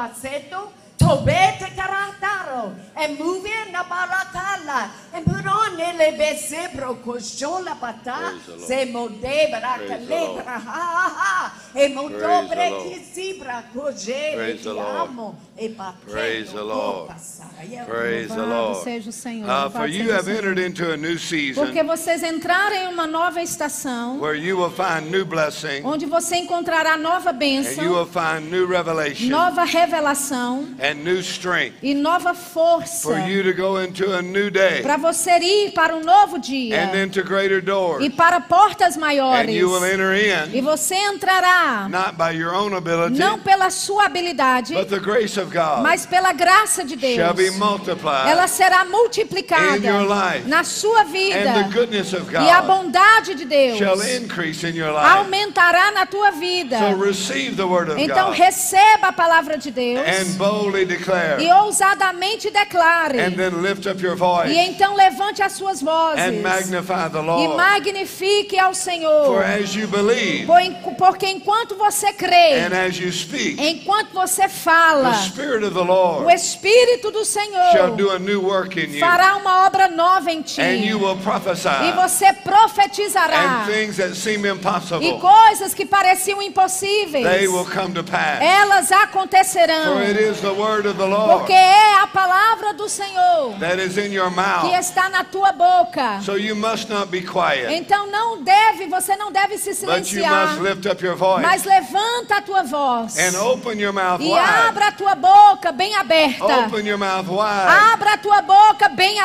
paseto. Tobete karataro. And move in na barakala. And put on ele. Praise the Lord. Se mode baraka Praise the Lord. lebra ha ha ha. E brekisibra kojere Praise the ti Lord. amo. E paketo Praise the Lord. Praise the Lord. seja o Senhor. Uh, for you have entered into a new Porque season vocês entraram em uma nova estação, where you will find new blessing onde você encontrará nova and you will bênção, find new revelation nova revelação and new strength e nova força for you to go into a new day para você ir para um novo dia and into greater doors. e para portas And maiores. you will enter E in você entrará not by your own ability, não pela sua habilidade, but the grace of God mas pela graça de shall be Deus. multiplied Ela será in your multiplicada life. na sua and the vida goodness of e a God bondade de Deus shall increase in your life. aumentará na tua vida. So receive the word of Então God receba a palavra de Deus and boldly declare e ousadamente declare. and then lift up your voice E então levante as suas vozes and magnify the e Lord. magnifique ao For Senhor. as you believe Por- Porque enquanto você crê, and as you speak, enquanto você fala, the Spirit of the o Lord Espírito do shall Senhor do a new work in you, fará uma obra nova em ti. and you will E você profetizará. and things that seem E coisas que pareciam impossíveis, they will come to pass. elas acontecerão. For it is the word of the Porque é a palavra do Senhor that is in your que está na tua boca. So you must not be quiet, Então não deve, você não deve se silenciar, mas levanta a tua voz and open your mouth e abra a tua boca bem aberta. Abra a tua boca bem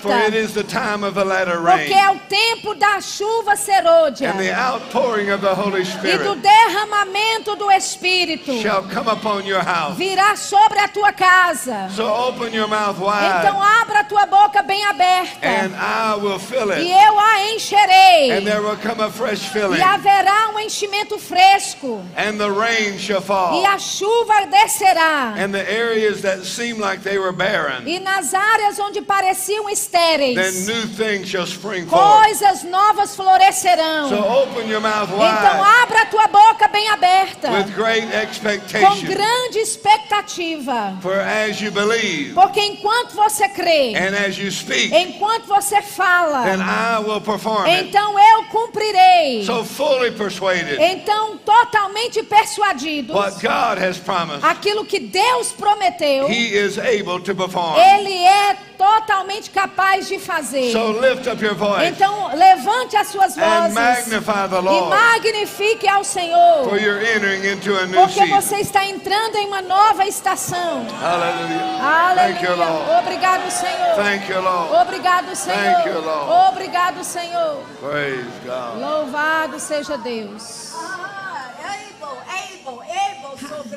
for aberta. it is the time of the latter Porque é o tempo da chuva serôdia and the outpouring of the Holy e do Spirit derramamento do Espírito shall come upon your house. virá sobre a tua casa. So open your mouth Então wide, abra a tua boca bem aberta and I will fill e it, eu a encherei. and there will come a fresh filling, E haverá um enchimento fresco and the rain shall e fall, a chuva descerá. and the areas that seemed like they were barren, E nas áreas onde pareciam then estéreis, new things shall spring forth. coisas novas florescerão. So open your mouth Então wide abra a tua boca bem aberta, with great com expectation, grande expectativa. for as you believe Porque enquanto você crê, and as you speak, enquanto você then fala, I will perform então eu cumprirei. So fully persuaded Então, totalmente persuadidos, what God has promised, aquilo que Deus prometeu, He is able to perform. Ele é totalmente capaz de fazer. So lift up your voice Então, levante as suas vozes magnify the e magnifique ao for Senhor, you're entering into a new porque você está entrando em uma nova estação. Hallelujah. Thank you, Aleluia. Lord. Obrigado, Senhor. Thank you, Lord. Obrigado, Thank Senhor. you, Lord. Obrigado, Senhor. Praise God. Louvado seja Deus. Ah, able, able, able, sobre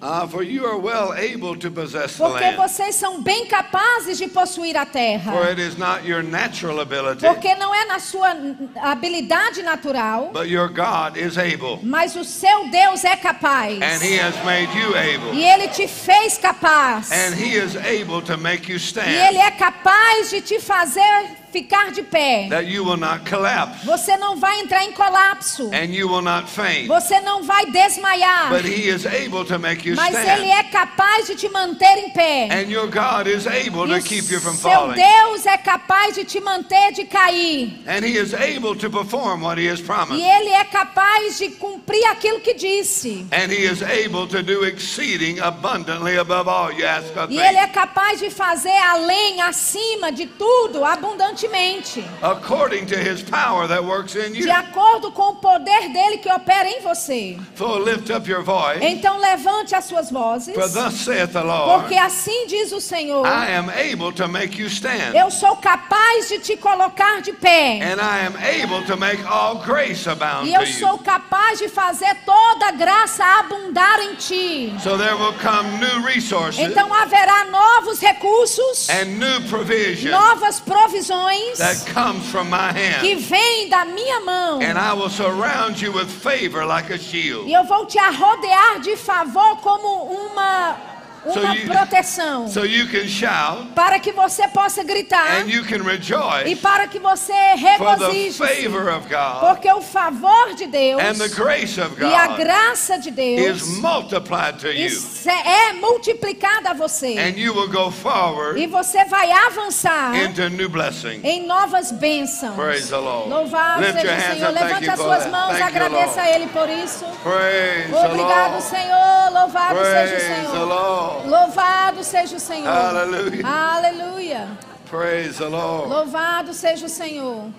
Ah, for you are well able to possess the Porque land. vocês são bem capazes de possuir a terra. For it is not your natural ability, Porque não é na sua habilidade natural, but your God is able. mas o seu Deus é capaz. And He has made you able. E ele te fez capaz. And He is able to make you E ele stand, é capaz de te fazer ficar de pé. that you will not collapse, Você não vai entrar em colapso. and you will not faint. Você não vai desmaiar. But He is able to make you Mas ele stand. é capaz de te manter em pé. And your God is able E to keep you from seu falling. Deus é capaz de te manter de cair. And He is able to perform what He has E promised. ele é capaz de cumprir aquilo que disse. And He is able to do exceeding abundantly above all you ask or E ele é capaz de fazer além, acima de tudo, abundantemente. according to His power that works in De you. acordo com o poder dele que opera em você. So lift up your voice, Então levante as suas vozes. for thus saith the Lord, Porque assim diz o Senhor. I am able to make you stand, Eu sou capaz de te colocar de pé. and I am able to make all grace abound E eu sou capaz de fazer toda graça abundar em ti. So there will come new resources Então haverá novos recursos, and new provision novas provisões that comes from my que hand. vêm da minha mão. And I will surround you with favor like a shield. E eu vou te arrodear de favor como uma So uma you- proteção, so you can shout para que você possa gritar and you can e rejoice para que você regozije, God porque o favor de Deus and the grace of e a God graça de is Deus multiplied to you. isso é multiplicada a você And you will go forward e você vai avançar into new blessing. em novas bênçãos. Praise the Lord. Louvado Lift seja o Senhor. Levante as suas mãos, Thank agradeça a. Ele por isso. Praise the Obrigado, Lord. Senhor. Louvado seja o Praise Senhor. Louvado seja o Senhor. Hallelujah. Aleluia. Praise the Lord. Louvado seja o Senhor.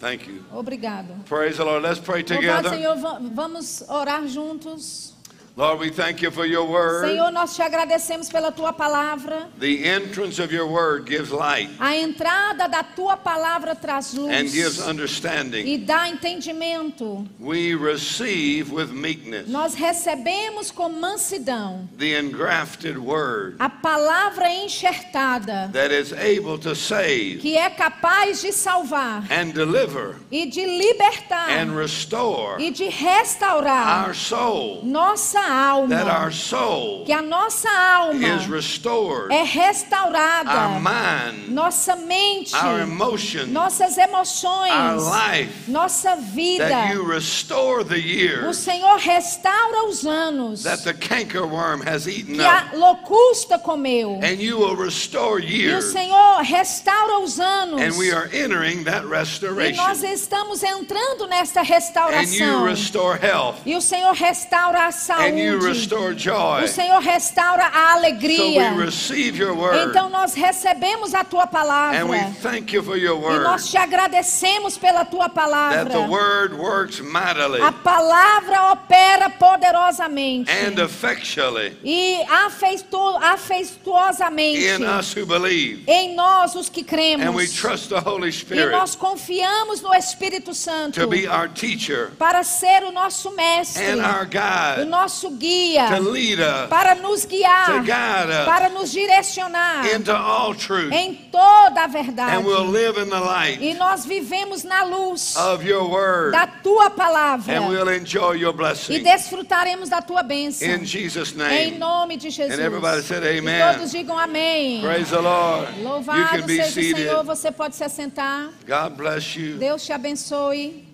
Thank you. Obrigado. Praise the Lord. Let's pray Louvado together. Senhor, va- vamos orar juntos. Lord, we thank you for your word. Senhor, nós te agradecemos pela tua palavra. The entrance of your word gives light A entrada da tua palavra traz and gives luz understanding. e dá entendimento. We receive with meekness Nós recebemos com mansidão the engrafted word a palavra enxertada that is able to save que é capaz de salvar and deliver e de libertar and restore e de restaurar our soul. nossa That alma. our soul Que a nossa alma is restored. é Our restaurada, mind, nossa mente, our emotions, nossas our emoções, life. nossa vida. That you restore the O years Senhor restaura os anos that the cankerworm has eaten que a locusta comeu. And you will restore E o years. Senhor restaura os anos. And we are entering that E nós restoration. estamos entrando nesta And you restauração. restore health. E o Senhor restaura a you saúde. restore joy. O Senhor restaura a alegria. Então nós recebemos a tua palavra. And we thank you for your E nós te agradecemos pela tua palavra. the word works mightily A palavra opera poderosamente and effectually e afeitu- afetuosamente in us who believe. em nós os que cremos. And we trust the Holy E nós confiamos no Espírito Santo to be our teacher para ser o nosso mestre, and our o guide, nosso guia, to lead us, para nos to guiar, guide us para nos direcionar into all truth. em toda a verdade. And we'll live in the light E nós vivemos na luz da tua palavra And we'll enjoy your e blessing. desfrutaremos da tua bênção. Em nome de Jesus. And everybody said E amen. todos digam amém. Praise the Lord. Louvado seja o seated. Senhor, você pode se assentar. Deus te abençoe.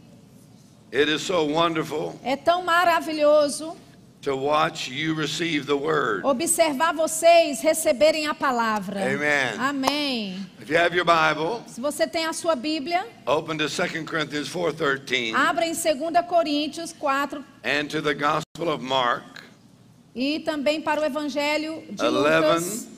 It is so wonderful É tão maravilhoso to watch you receive the word. observar vocês receberem a palavra. Amen. Amém. If you have your Bible, Se você tem a sua Bíblia, open to 2 Corinthians 4:13 abra em 2 Coríntios 4 and to the Gospel of Mark e também para o Evangelho de 11. Lucas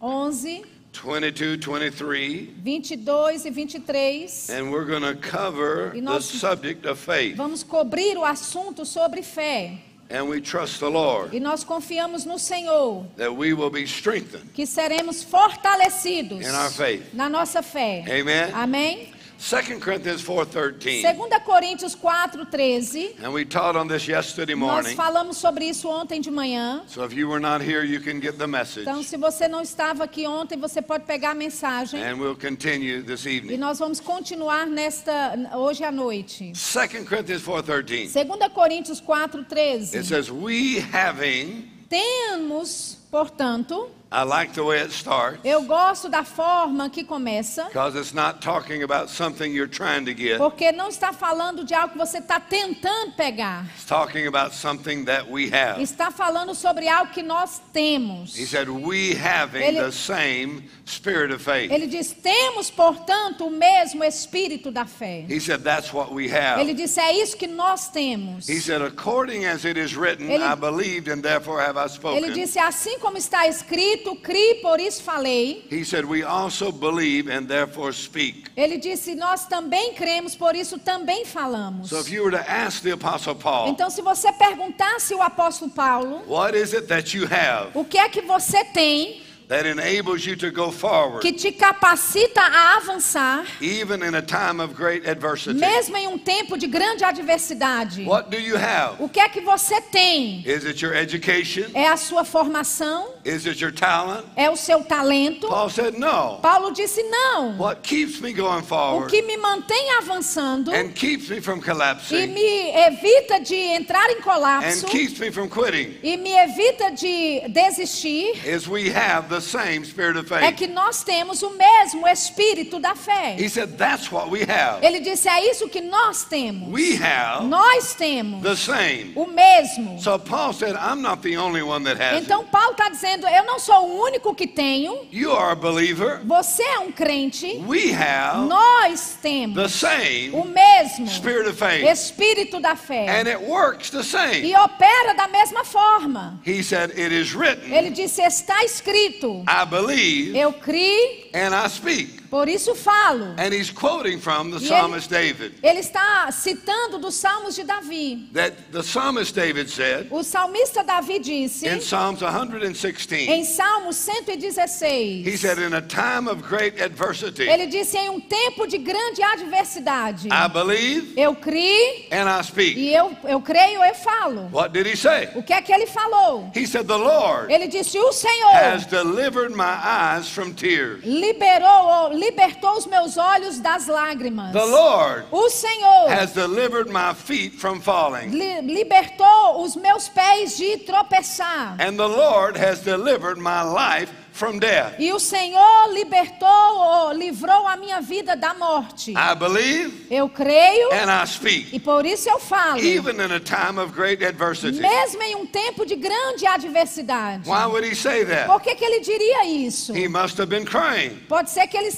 11, 22, 23, 22 e 23. and we're going to cover E the nós- subject of faith. Vamos cobrir o assunto sobre fé. And we trust the Lord E nós confiamos no Senhor that we will be strengthened. que seremos fortalecidos In our faith. na nossa fé. Amen. Amém? 2 Corinthians 4:13. 2 Coríntios 4, 13. And we taught on this yesterday Nós morning. falamos sobre isso ontem de manhã. So if you were not here, you can get the message. Então, se você não estava aqui ontem, você pode pegar a mensagem. And we'll continue this E evening. nós vamos continuar nesta hoje à noite. 2 Corinthians 4:13. 2 Coríntios 4, It 13. says, "We having Temos, portanto, I like the way it starts eu gosto da forma que começa, because it's not talking about something you're trying to get. porque não está falando de algo que você está tentando pegar. It's talking about something that we have. Está falando sobre algo que nós temos. He said, "We having Ele- the same spirit of faith." Ele diz: temos, portanto, o mesmo espírito da fé. He said, "That's what we have." Ele disse: é isso que nós temos. He said, "According as it is written, Ele- I believed and therefore have I Ele spoken." disse: assim como está escrito, criei, por isso falei. He said, "We also believe and therefore speak." Ele disse: nós também cremos, por isso também falamos. So if you were to ask the apostle Paul, Então, se você perguntasse o apóstolo Paulo, "What is it that you have o que é que você tem that enables you to go forward que te capacita a avançar, even in a time of great adversity?" mesmo em um tempo de grande adversidade? What do you have? O que é que você tem? Is it your education? É a sua formação? Is it your talent? É o seu talento? Paul said, No. Paulo disse não. What keeps me going O forward que me mantém avançando and keeps me from e collapsing me evita de entrar em and colapso keeps me from quitting e me evita de desistir is we have the same spirit of é faith. que nós temos o mesmo espírito da fé. He said, That's what we have. Ele disse: é isso que nós temos. We have Nós temos the same. o mesmo. So Paul said, I'm not the only one that has. Então Paulo está dizendo: eu não sou o único que tenho. You are a believer. Você é um crente. We have Nós the temos o same mesmo spirit of faith. espírito da fé And it works the same. e opera da mesma forma. He said, It is written, Ele disse: está escrito. I believe Eu criei, and I speak. Por isso falo. And he's quoting from the E ele- psalmist David. Ele está citando dos Salmos de Davi. That the psalmist David said O salmista Davi disse in Psalms 116, em Salmo 116. he said, In a time of great adversity, Ele disse em um tempo de grande adversidade. I believe Eu criei and I speak. e eu, eu creio, eu falo. What did he say? O que é que ele falou? He said, The Lord Ele disse: O Senhor has delivered my eyes from tears. liberou, libertou os meus olhos das lágrimas. The Lord O Senhor has delivered my feet from falling. li- libertou os meus pés de tropeçar. And the Lord has delivered my life from death. E o Senhor libertou, ou livrou a minha vida da morte. I believe Eu creio and I speak. e por isso eu falo. Even in a time of great adversity. Mesmo em um tempo de grande adversidade. Why would he say that? Por que, que ele diria isso? He must have been crying. Pode ser que ele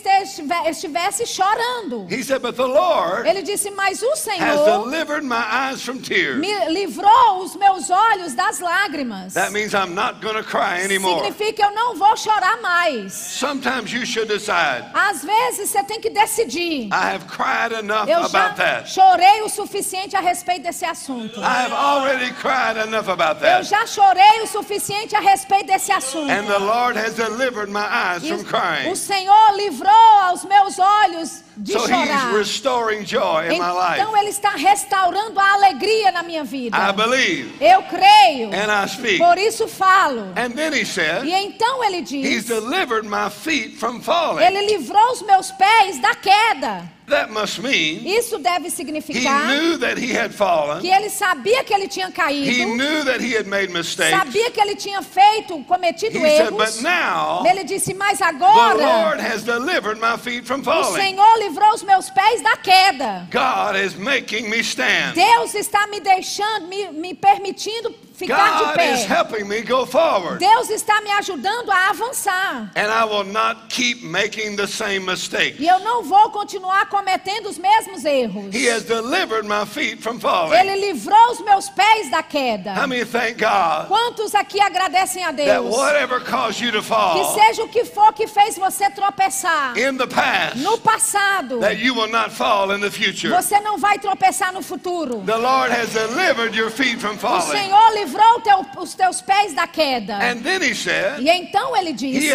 estivesse chorando. He said, But the Lord Ele disse: Mas o has Senhor delivered my eyes from tears. me livrou os meus olhos das lágrimas. That means I'm not going to cry anymore. Significa que eu não vou chorar mais. Sometimes you should decide, Às vezes você tem que decidir. I have cried enough Eu já about that. chorei o suficiente a respeito desse assunto. I have already cried enough about Eu that. já chorei o suficiente a respeito desse assunto. And the Lord has delivered my eyes E from o crying. Senhor livrou aos meus olhos de So chorar. he's restoring joy in my life. Então Ele está restaurando a alegria na minha vida. I believe Eu creio. and I speak. Por isso falo. And then he E said, então Ele He's diz: delivered my feet from falling. Ele livrou os meus pés da queda. That must mean Isso deve he significar knew that he had fallen. que ele sabia que ele tinha He caído, knew that he had made mistakes. sabia que ele tinha feito, cometido He said, But erros. now Ele disse: Mas the agora Lord has delivered my feet from o falling. Senhor livrou os meus pés da queda. God is making me stand. Deus está me deixando, me, me permitindo ficar de God is pé. helping me go forward. Deus está me ajudando a avançar. And I will not keep making the same mistake. E eu não vou continuar cometendo os mesmos erros. He has delivered my feet from falling. Ele livrou os meus pés da queda. How many thank God Quantos aqui agradecem a that Deus? whatever caused you to Que fall seja o que for que fez você tropeçar in the past, no passado, that you will not fall in the future? você não vai tropeçar no futuro. The Lord has delivered your feet from O falling. Senhor livrou teu- os teus pés da queda. And then he said, E então ele disse.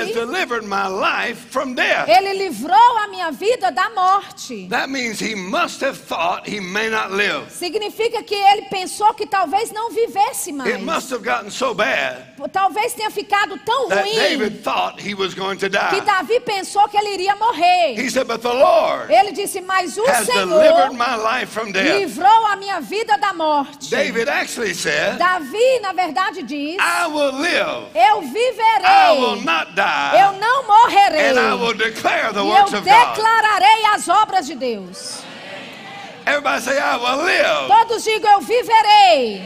Ele livrou a minha vida da morte. That means he must have thought he may not live. Significa que ele pensou que talvez não vivesse mais. It must have gotten so bad Talvez tenha ficado tão ruim que. Davi pensou que ele iria morrer. He said, But the Lord Ele disse: Mas o Senhor livrou a minha vida da morte. David actually said, Davi, na verdade, diz: I will live, Eu viverei, eu não morrerei, and I will declare the e eu declararei as obras de Deus. Everybody say, I will live, Todos digam: Eu viverei,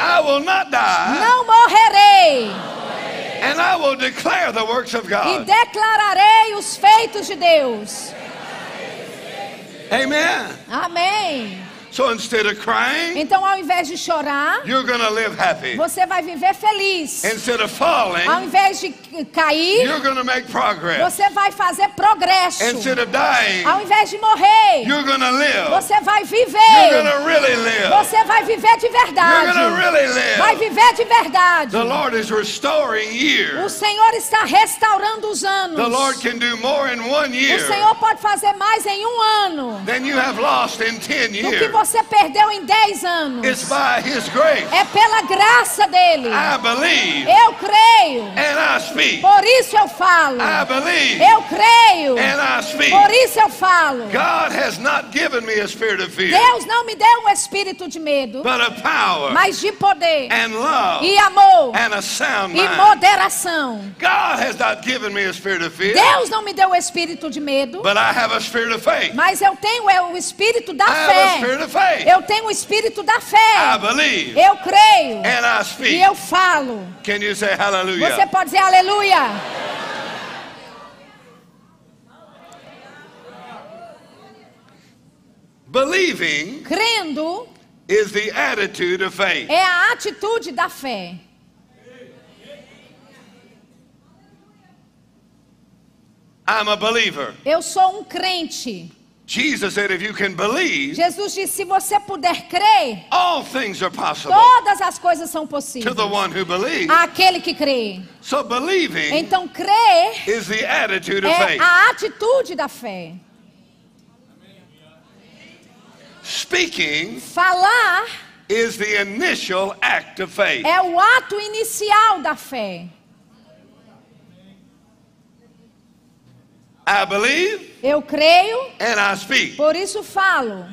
I will not die, não morrerei, and I will declare the works of e God. declararei os feitos de Deus. Amen. Amém. So instead of crying, Então, ao invés de chorar, you're live happy. você vai viver feliz. Instead of falling, Ao invés de cair, you're going to make progress. você vai fazer progresso. Dying, Ao invés de morrer, você vai viver. to really live. Você vai viver de You're verdade. really Vai live. viver de verdade. The Lord is restoring O. Senhor está restaurando os anos. The Lord can do more in one O Senhor pode fazer mais em um ano than you have lost in 10 do que você perdeu em dez anos. It's by His grace. É pela graça dele. I believe Eu creio. I. Por isso eu falo. I believe Eu creio. and I speak. Por isso eu falo. God has not given me a spirit of fear, Deus não me deu um espírito de medo, but of power mas de poder and love e amor and a sound e moderação. God has not given me a spirit of fear, Deus não me deu o espírito de medo, but I have a spirit of faith. mas eu tenho é, o espírito da I have a fé. spirit of faith. Eu tenho o espírito da I fé. believe Eu creio and I e speak. eu falo. Can you say Você hallelujah? pode dizer aleluia. Believing Crendo is the attitude of faith. é a atitude da fé. I'm a believer. Eu sou um crente. Jesus said, if you can believe, Jesus disse: se você puder crer, all things are possible todas as coisas são to possíveis. the one who believes. Aquele que crê. So believing Então, crer is the attitude of é faith. a atitude da fé. Speaking Falar is the initial act of faith. é o ato inicial da fé. I believe Eu creio, and I speak. por isso falo.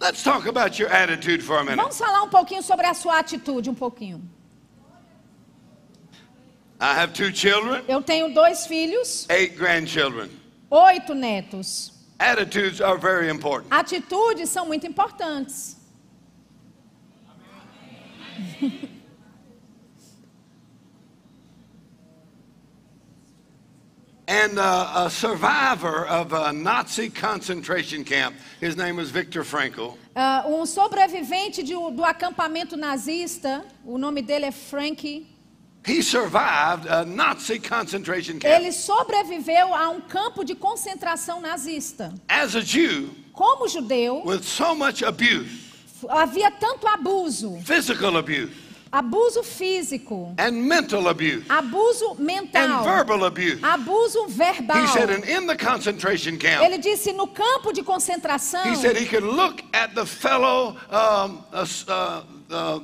Let's talk about your attitude for a minute. Vamos falar um pouquinho sobre a sua atitude, um pouquinho. I have two children, Eu tenho dois filhos, eight grandchildren. oito netos. Attitudes are very important. Atitudes são muito importantes. And uh, a survivor of a Nazi concentration camp, his name was Viktor Frankl. Ah, um sobrevivente de do acampamento nazista, o nome dele é Frank. He survived a Nazi concentration camp. Ele sobreviveu a um campo de concentração nazista. As a Jew, Como judeu, with so much abuse, havia tanto abuso, physical abuse, abuso físico, and mental abuse, abuso and mental, verbal abuse. abuso verbal. He said, and in the concentration camp, Ele disse no campo de concentração, he said he could look at the fellow um, uh, uh, uh,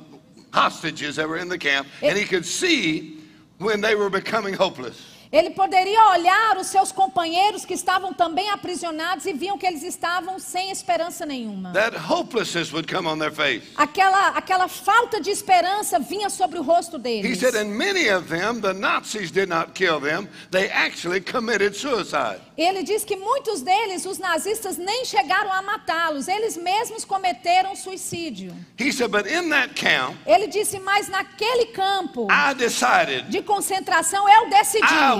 hostages that were in the camp, and he could see when they were becoming hopeless. Ele poderia olhar os seus companheiros que estavam também aprisionados e viam que eles estavam sem esperança nenhuma. That hopelessness would come on their face. Aquela, aquela falta de esperança vinha sobre o rosto He deles. said, and many of them, the Nazis did not kill them, they actually committed suicide. Ele diz que muitos deles, os nazistas, nem chegaram a matá-los, eles mesmos cometeram suicídio. He said, but in that camp, Ele disse, mas naquele campo I decided de concentração eu decidi, I.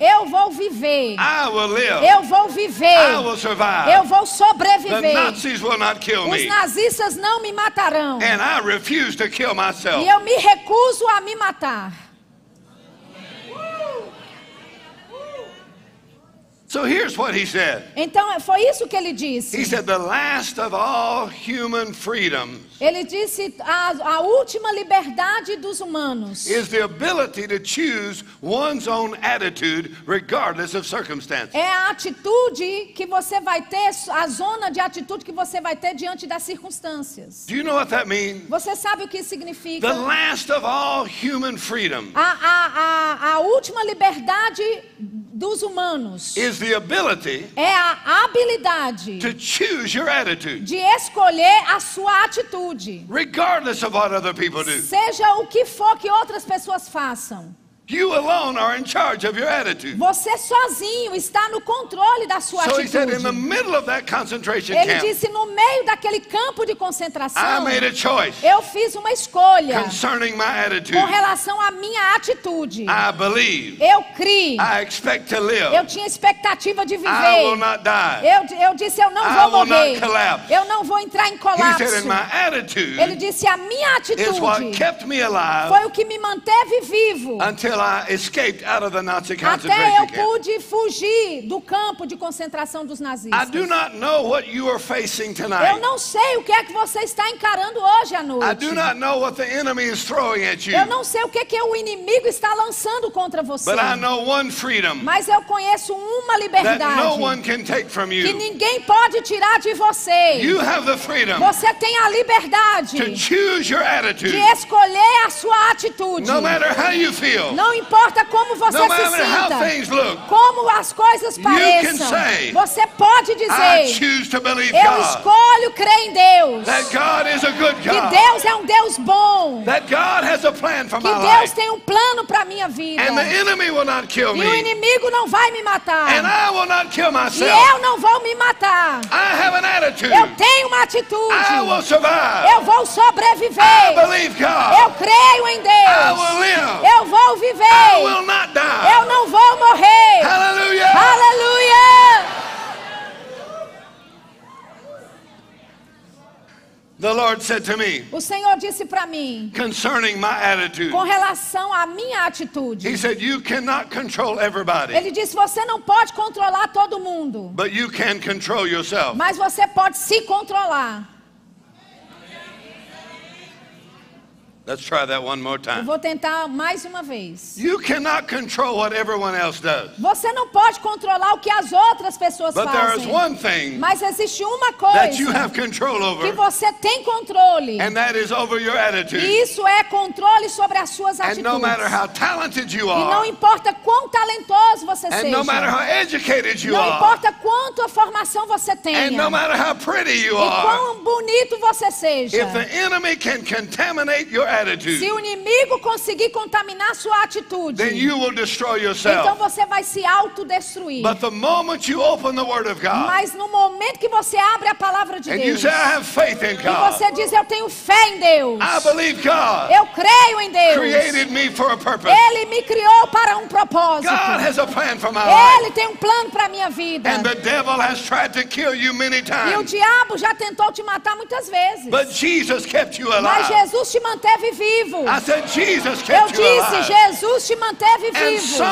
eu vou viver, I will live. eu vou viver, I will survive. eu vou sobreviver. Os nazistas não me matarão. E eu me recuso a me matar. So here's what he said. Então foi isso que ele He disse. said, the last of all human freedoms Ele disse a, a última liberdade dos humanos is the ability to choose one's own attitude regardless of circumstances. é a atitude que você vai ter, a zona de atitude que você vai ter diante das circunstâncias. Do you know what that means? Você sabe o que significa? The last of all human freedom A, a, a, a última liberdade dos humanos is the ability é a habilidade to choose your attitude de escolher a sua atitude. regardless of what other people do. Seja o que for que outras pessoas façam. You alone are in charge of your attitude. Você sozinho está no controle da sua So he said, in the atitude. middle of that concentration Ele camp, disse: no meio daquele campo de I concentração, made a choice eu fiz uma escolha concerning my attitude. com relação à minha atitude. I believe. Eu criei. I expect to Eu live. tinha expectativa de I will viver. not die. Eu, eu disse: eu não I vou will not morrer. collapse. Eu não vou entrar em He colapso. said, and my Ele attitude disse: a minha is what atitude kept me alive foi o que me manteve vivo until Até eu pude fugir do campo de concentração dos nazistas. do not know what you are facing Eu tonight. não sei o que é que você está encarando hoje à I noite. do not know what the enemy is throwing at you. Eu não sei o que, que o inimigo está lançando contra você. But I know one freedom Mas eu conheço uma liberdade no one can take from que you. ninguém pode tirar de você. You have the freedom Você tem a liberdade to choose your de attitude. escolher a sua atitude. No matter how you feel, Não importa como você no se sinta, como as coisas pareçam. say, Você pode dizer: Eu escolho crer em Deus. A Que. Deus é um Deus bom. A Que Deus tem um plano para minha vida. E o inimigo não vai me matar. E eu não vou me matar. Eu tenho uma atitude. Eu vou sobreviver. Eu creio em Deus. Eu vou viver. Will not die. Eu não vou morrer. Aleluia! The Lord said to me O Senhor disse para mim, concerning my attitude. com relação à minha atitude. He said, You cannot control everybody, Ele disse: Você não pode controlar todo mundo, but you can control yourself. mas você pode se controlar. Let's try that one more Eu time. vou tentar mais uma vez. You cannot control what everyone else does. Você não pode controlar o que as outras pessoas But there is fazem. one thing Mas existe uma that you coisa have control que over, você tem controle. and that is over your attitude. E isso é controle sobre as suas And no matter atitudes. how talented you E não are, importa quão talentoso você and no matter seja. how educated you Não are, importa quanto a formação você and tenha. no matter how pretty you E are, quão bonito você seja. if the enemy can contaminate your Se attitude, o inimigo conseguir contaminar sua atitude, then you will destroy então yourself. você vai se autodestruir. But the moment you open the Word of God Mas no momento que você abre a palavra de and you Deus, say, I have faith in e God, você diz, eu tenho fé em Deus, I believe God eu creio em Deus, created me for a purpose. Ele me criou para um propósito. God has a plan for my life. Ele tem um plano para a minha vida. And the devil has tried to kill you many E o times. diabo já tentou te matar muitas vezes. But Jesus kept you Mas alive. Jesus te manteve vivo. Said, Jesus Eu disse. Jesus te manteve vivo.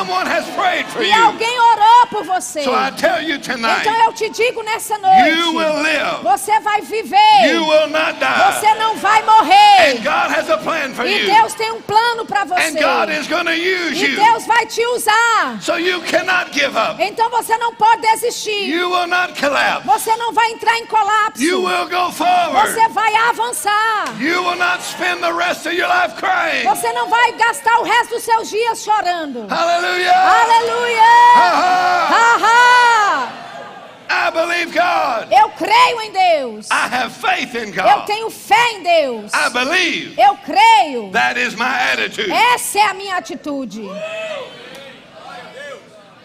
E alguém orou por você. So I tell you tonight, Então eu te digo nessa you noite, você vai viver. You will not die. Você não vai morrer. And God has a plan for E you. Deus tem um plano para And você. God is going to use E you. Deus vai te usar. So you cannot give up. Então você não pode desistir. You will not collapse. Você não vai entrar em colapso. Você vai avançar. Rest of your life crying. Você não vai gastar o resto dos seus dias chorando. Hallelujah. Aleluia! Ha. I believe God. Eu creio em Deus. I have faith in Eu God. tenho fé em Deus. I believe. Eu creio. That is my attitude. Essa é a minha atitude.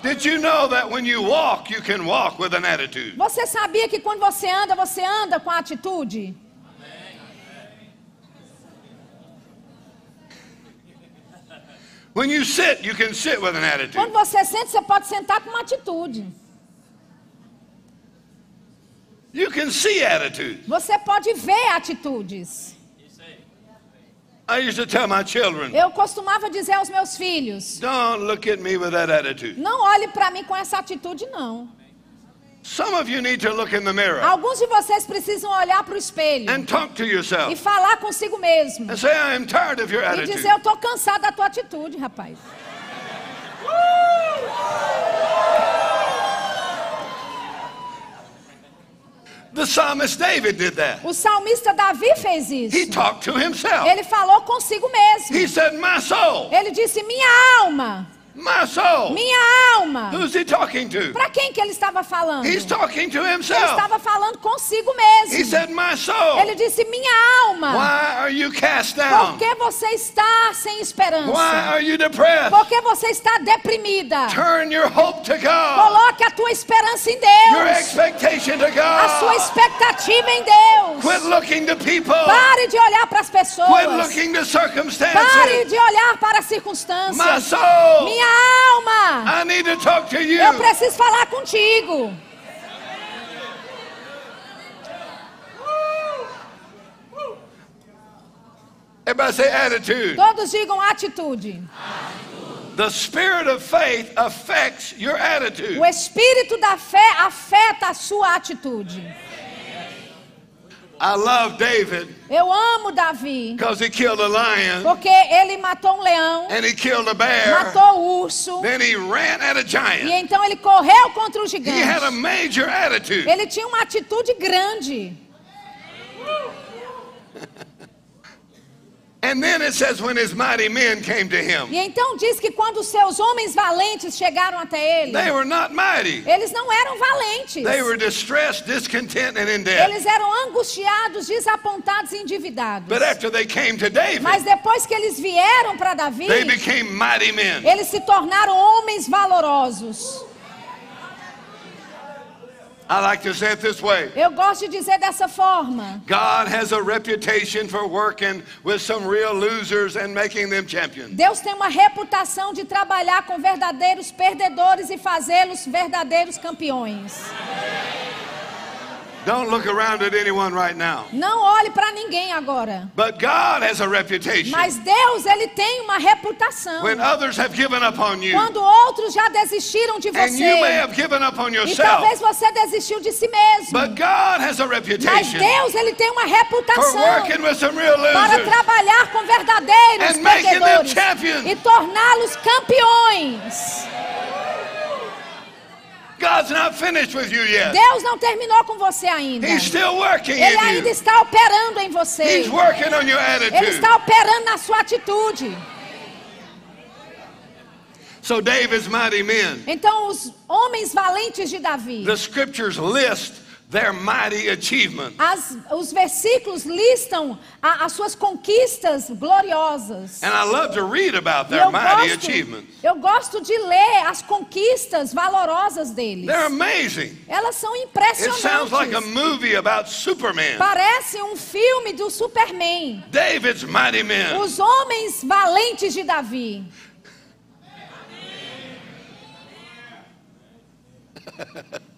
Did you know that when you walk, you can walk with an attitude? Você sabia que quando você anda, você anda com atitude? When you sit, you can sit with an Quando attitude. você senta, você pode sentar com uma atitude. You can see attitude. Você pode ver atitudes. I used to tell my children, Eu costumava dizer aos meus filhos: don't look at me with that attitude. não olhe para mim com essa atitude, não. Alguns de vocês precisam olhar para o espelho and talk to e yourself falar consigo mesmo. and say, I am tired of your E attitude. dizer: eu tô cansado da tua atitude, rapaz. The psalmist David did that. O salmista Davi fez He isso. talked to himself. Ele falou consigo mesmo. He said, My soul, Ele disse: minha alma, my soul. minha alma. Who's he talking to? Para quem que ele estava falando? He's Ele talking to himself. estava falando consigo He mesmo. said, My soul, Ele disse: minha alma. why are you cast Por down? que você está sem Why esperança? are you depressed? Por que você está deprimida? Turn your hope to God, Coloque a tua esperança em your Deus. expectation to A sua God. expectativa em Deus. Quit looking to people, Pare de olhar para as quit pessoas. looking to Pare circumstances. de olhar para as My circunstâncias. soul, Minha alma. I need to talk to you. Eu preciso falar contigo. Everybody say attitude. Todos digam atitude. The spirit of faith affects your attitude. O espírito da fé afeta a sua atitude. I love David Eu amo Davi, because he killed a lion porque ele matou um leão, and he killed a bear. matou o urso, Then he ran at a e giant. então ele correu contra o He had a gigante. major attitude. Ele tinha uma atitude grande. And then it says, when his mighty men came to him, E então diz que quando os seus homens valentes chegaram até ele, they were not mighty. eles não eram valentes. They were distressed, discontent, and in debt. Eles eram angustiados, desapontados e endividados. But after they came to David, Mas depois que eles vieram para Davi, they became mighty men. eles se tornaram homens valorosos. I like to say it this way Eu gosto de dizer dessa forma. God has a reputation for working with some real losers and making them champions. Deus tem uma reputação de trabalhar com verdadeiros perdedores e fazê-los verdadeiros campeões. Don't look around at anyone right now. Não olhe para ninguém agora. But God has a reputation. Mas Deus, ele tem uma reputação. When others have given up on you, Quando outros já desistiram de and you may você, have given up on e yourself, talvez você desistiu de si mesmo. but God has a Mas reputation Deus, ele tem uma for reputação working with some real para losers. trabalhar com verdadeiros And making them perdedores champions. e torná-los campeões. God's not finished with you yet. Deus não terminou com você ainda. He's still working Ele in ainda está operando em você. He's working on your Ele está operando na sua atitude. So David's mighty men, Então, os homens valentes de Davi, the scriptures list their mighty achievement. as- os versículos listam a- as suas conquistas gloriosas. And I love to read about their eu mighty gosto, achievements. eu gosto de ler as conquistas valorosas deles. They're amazing. Elas são It sounds like a impressionantes. movie about Superman. Parece um filme do Superman. David's mighty men. Os homens valentes de Davi.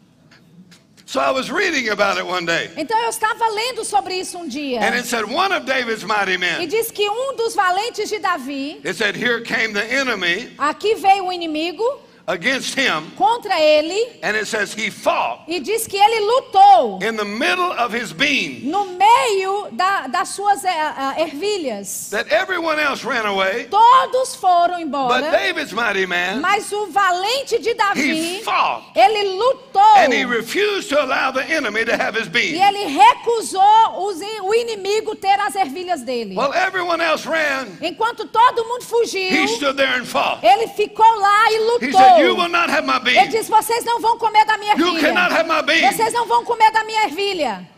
So I was reading about it one day. Então eu estava lendo sobre isso um dia. And it said one of David's mighty E men. diz que um dos valentes de Davi, It said here came the enemy aqui veio o inimigo against him. contra ele And it says he fought e diz que ele lutou in the middle of his being. no meio da- das suas eh, ah, ervilhas. That everyone else ran away. Todos foram But embora, David's mighty man, mas o valente de he Davi, fought. ele lutou And he refused to allow the enemy to have his e ele recusou os o inimigo ter as ervilhas dele. While everyone else ran, Enquanto todo mundo he fugiu, stood there and fought. ele ficou lá e He lutou. Will not have my Ele disse: Vocês não vão comer da minha You cannot ervilha. have my being. Vocês não vão comer da minha ervilha.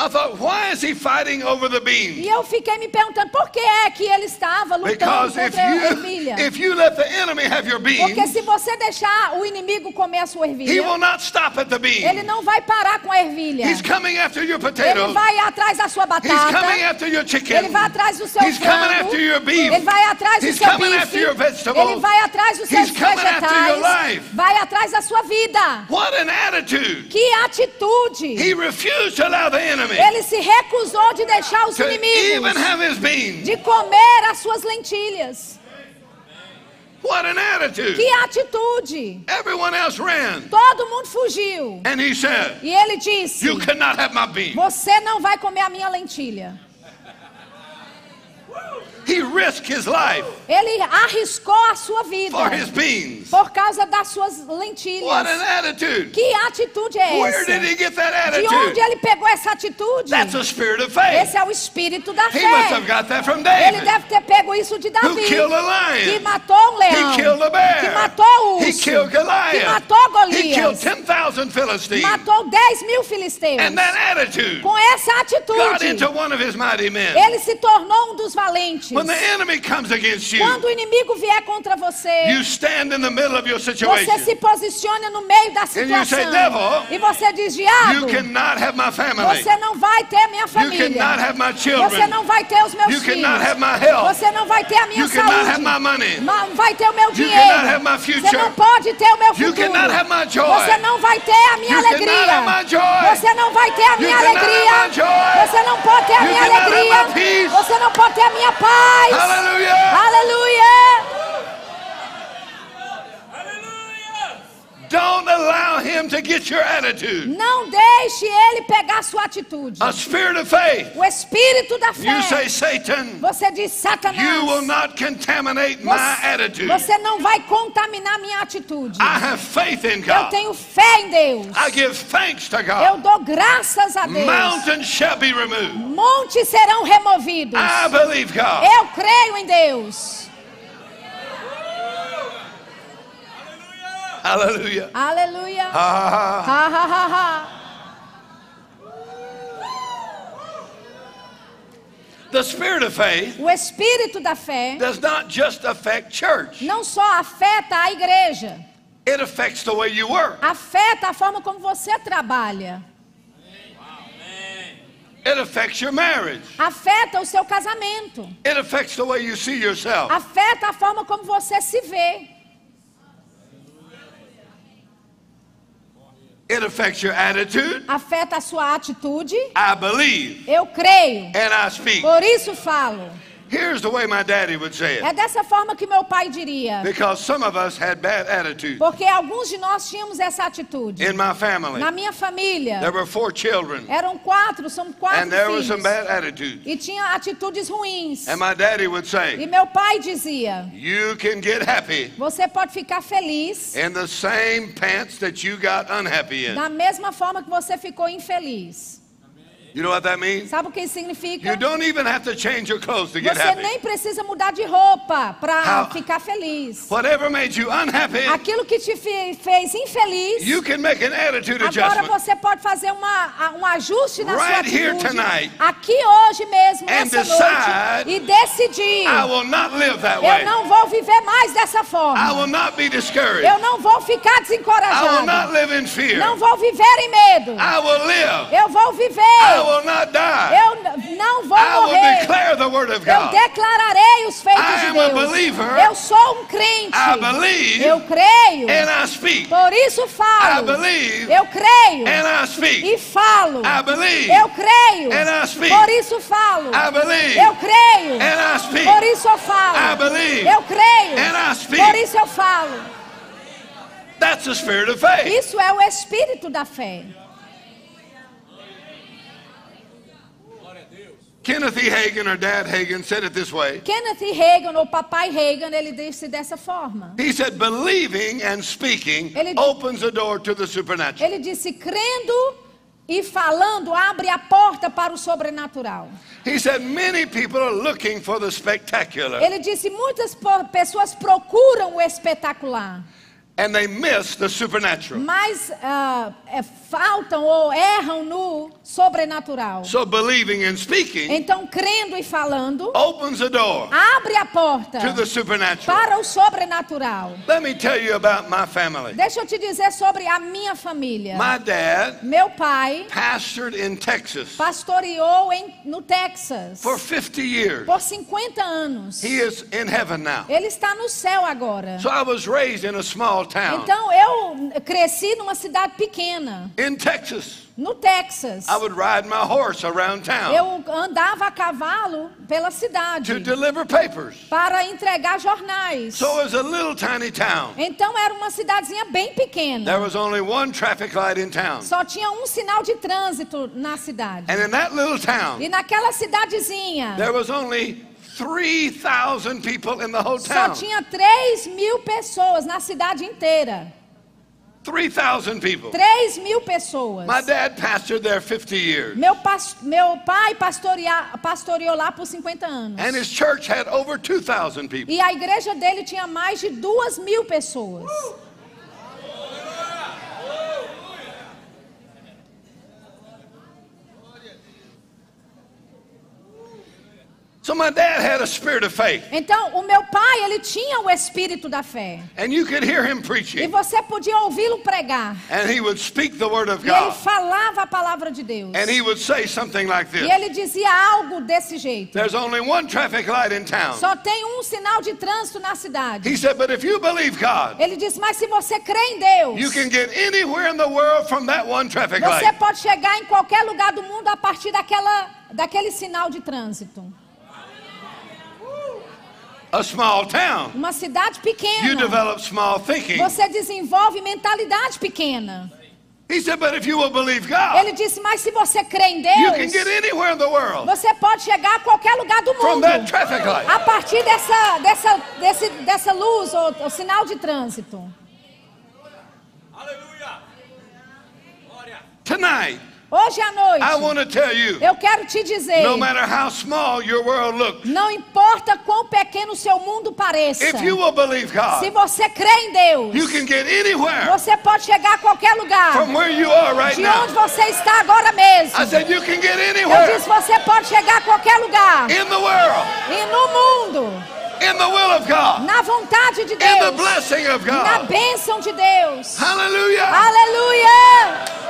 I thought, why is he fighting over the bean? E eu fiquei me perguntando por que é que ele estava lutando Because if contra a ervilha. if you let the enemy have your bean, Porque se você deixar o inimigo comer a sua he will ervilha, not stop at the ele não vai parar com a ervilha. He's coming after your Ele vai atrás da sua He's coming batata. after your Ele chicken. vai atrás do seu He's coming frango. after your beef. Ele vai atrás do He's seu coming after your bife. vegetables. Ele vai atrás dos seus He's coming after your vegetais. life. Vai atrás da sua vida. What an attitude. Que atitude! He refused to allow the enemy Ele se recusou de deixar os inimigos de comer as suas lentilhas. What an attitude. Que atitude! Everyone else ran. Todo mundo fugiu. And he said, E ele disse: You cannot have my bean. Você não vai comer a minha lentilha. He risked his life Ele arriscou a sua vida for his beans. por causa das suas What an lentilhas. attitude. Que atitude é Where essa? did he get that De onde attitude? ele pegou essa atitude? That's a spirit of faith. Esse é o espírito da He must have fé. got that from Ele David, deve ter pego isso de who Davi, killed a que lion. matou um leão, He killed a bear. que matou o He urso, killed que Goliath. matou He killed Golias, 10,000 Philistines. matou 10 mil filisteus. And that attitude Com essa got atitude, into one of his mighty men. ele se tornou um dos valentes. When the enemy comes against you, Quando o inimigo vier contra você, you stand in the middle of your você se posiciona no meio da you situação. say, "Devil, e você diz, You diabo, cannot have my family. você não vai ter a minha You família. cannot have my Você não vai ter os meus You filhos. cannot have my health. Você não vai ter a minha You cannot saúde. have my money. Não vai ter o meu You dinheiro. cannot have my Você não pode ter o meu You futuro. cannot have my joy. Você não vai ter a minha You cannot alegria. have my joy. Você não vai ter a minha alegria. my joy. Você não pode ter a You minha alegria. Você não pode ter a minha paz. Hallelujah. Aleluia. Him to get your attitude. Não deixe ele pegar sua atitude. A spirit of faith. O espírito da You say, fé. Satan, Você diz, you will Satanás, not contaminate my você, attitude. você não vai contaminar minha atitude. I have faith in Eu God. tenho fé em Deus. I give thanks to Eu God. dou graças a Deus. Mountains shall be removed. Montes serão removidos. I believe God. Eu creio em Deus. Hallelujah. Aleluia. Ha, ha. Ha, ha, ha, ha. The spirit of faith O espírito da fé does not just affect church. não só afeta a igreja, It affects the way you work. afeta a forma como você trabalha, It affects your marriage. afeta o seu casamento, It affects the way you see yourself. afeta a forma como você se vê, It affects your attitude. afeta a sua atitude. I believe Eu creio, and I speak. por isso falo. Here's the way my daddy would say É it. dessa forma que meu pai diria, Because some of us had bad attitude. porque alguns de nós tínhamos essa atitude. In my family, Na minha família, there were four children, eram quatro, são quatro and there was some filhos. bad attitude. E tinha atitudes ruins. And my daddy would E say, meu pai dizia: You can get happy Você pode ficar feliz in the same pants that you got unhappy in. da mesma forma que você ficou infeliz. You know what that means? Sabe o que isso significa? You don't even have to change your clothes to get Você happy. nem precisa mudar de roupa para ficar feliz. Whatever made you unhappy, Aquilo que te fe- fez infeliz, you can make an attitude agora adjustment você pode fazer uma, um ajuste na Right sua here atitude. tonight. Aqui hoje mesmo, And nessa decide, noite, e decidir: I will not live that eu way. não vou viver mais dessa I will forma. not be discouraged. Eu não vou ficar I will not desencorajado. live in fear. Não vou viver em medo. I will live. Eu vou viver. Will not die. Eu não vou I will morrer. declare the word of Eu God. declararei os feitos I de am a Deus. believer. Eu sou um crente. I believe Eu creio. and I speak. Por isso I falo. believe Eu creio. and I speak. E falo. I believe Eu creio. and I speak. Por isso falo. I believe Eu creio. and I speak. Por isso eu I falo. believe Eu creio. and I speak. Por isso eu falo. That's the spirit of faith. Isso é o espírito da fé. Kenneth E. Hagan or Dad Hagan said it this way. Kenneth Reagan, ou papai Reagan, ele disse dessa forma. He said, believing and speaking Ele- opens the door to the supernatural. Ele disse: crendo e falando abre a porta para o sobrenatural. He said, many people are looking for the spectacular Ele disse: muitas pessoas procuram o espetacular, and they miss the supernatural. mas ah, é, faltam ou erram no sobrenatural. So believing and speaking Então, crendo e falando, opens the door abre a porta to the supernatural. para o sobrenatural. Let me tell you about my family. Deixa eu te dizer sobre a minha família. My dad Meu pai pastored in Texas pastoreou em, no Texas for 50 years. por 50 anos. He is in heaven now. Ele está no céu agora. So I was raised in a small town Então eu cresci numa cidade pequena, in Texas. no Texas. I would ride my horse around town Eu andava a cavalo pela to cidade deliver papers. para entregar jornais. So it was a little tiny town. Então era uma cidadezinha bem There pequena. was only one traffic light in town. Só tinha um sinal de trânsito na cidade. And in that little town, E naquela cidadezinha there was only 3,000 people in the whole só town. tinha 3 mil pessoas na cidade inteira. 3,000 people. 3 mil pessoas. My dad pastored there 50 years. Meu, pas- meu pai pastorea- pastoreou lá por 50 anos. And his church had over 2,000 people. E a igreja dele tinha mais de duas mil pessoas. So my dad had a spirit of faith. Então, o meu pai, ele tinha o espírito da fé. And you could hear him E preaching. você podia ouvi-lo pregar. And he would speak the word of E ele God. falava a palavra de Deus. And he would say something like E this ele dizia algo desse jeito. There's only one traffic light in town. Só tem um sinal de trânsito na cidade. He said, But if you believe God, Ele disse, mas se você crê em Deus, you can get anywhere in the world from that one traffic você light. pode chegar em qualquer lugar do mundo a partir daquela, daquele sinal de trânsito. A small town. Uma cidade You pequena. develop small thinking. Você desenvolve mentalidade pequena. He said, but if you will believe God, Ele disse: Mas se você crê em you can Deus, get anywhere in the world você pode chegar a qualquer lugar do from mundo. that traffic light. A partir dessa, dessa, desse, dessa luz ou, ou sinal de trânsito. Tonight, Hoje à I noite, want to tell you, eu quero te dizer: no matter how small your world looks, não importa quão pequeno o seu mundo pareça, if you will believe se God, você crê em Deus, you can get anywhere você pode chegar a qualquer lugar. from where you are right De now. onde você está agora mesmo. I said, you can get Eu anywhere disse: você pode chegar a qualquer lugar. in the world, E no mundo, in the will of God, na vontade de in the Deus, blessing of na God. bênção de Deus. Hallelujah. Aleluia!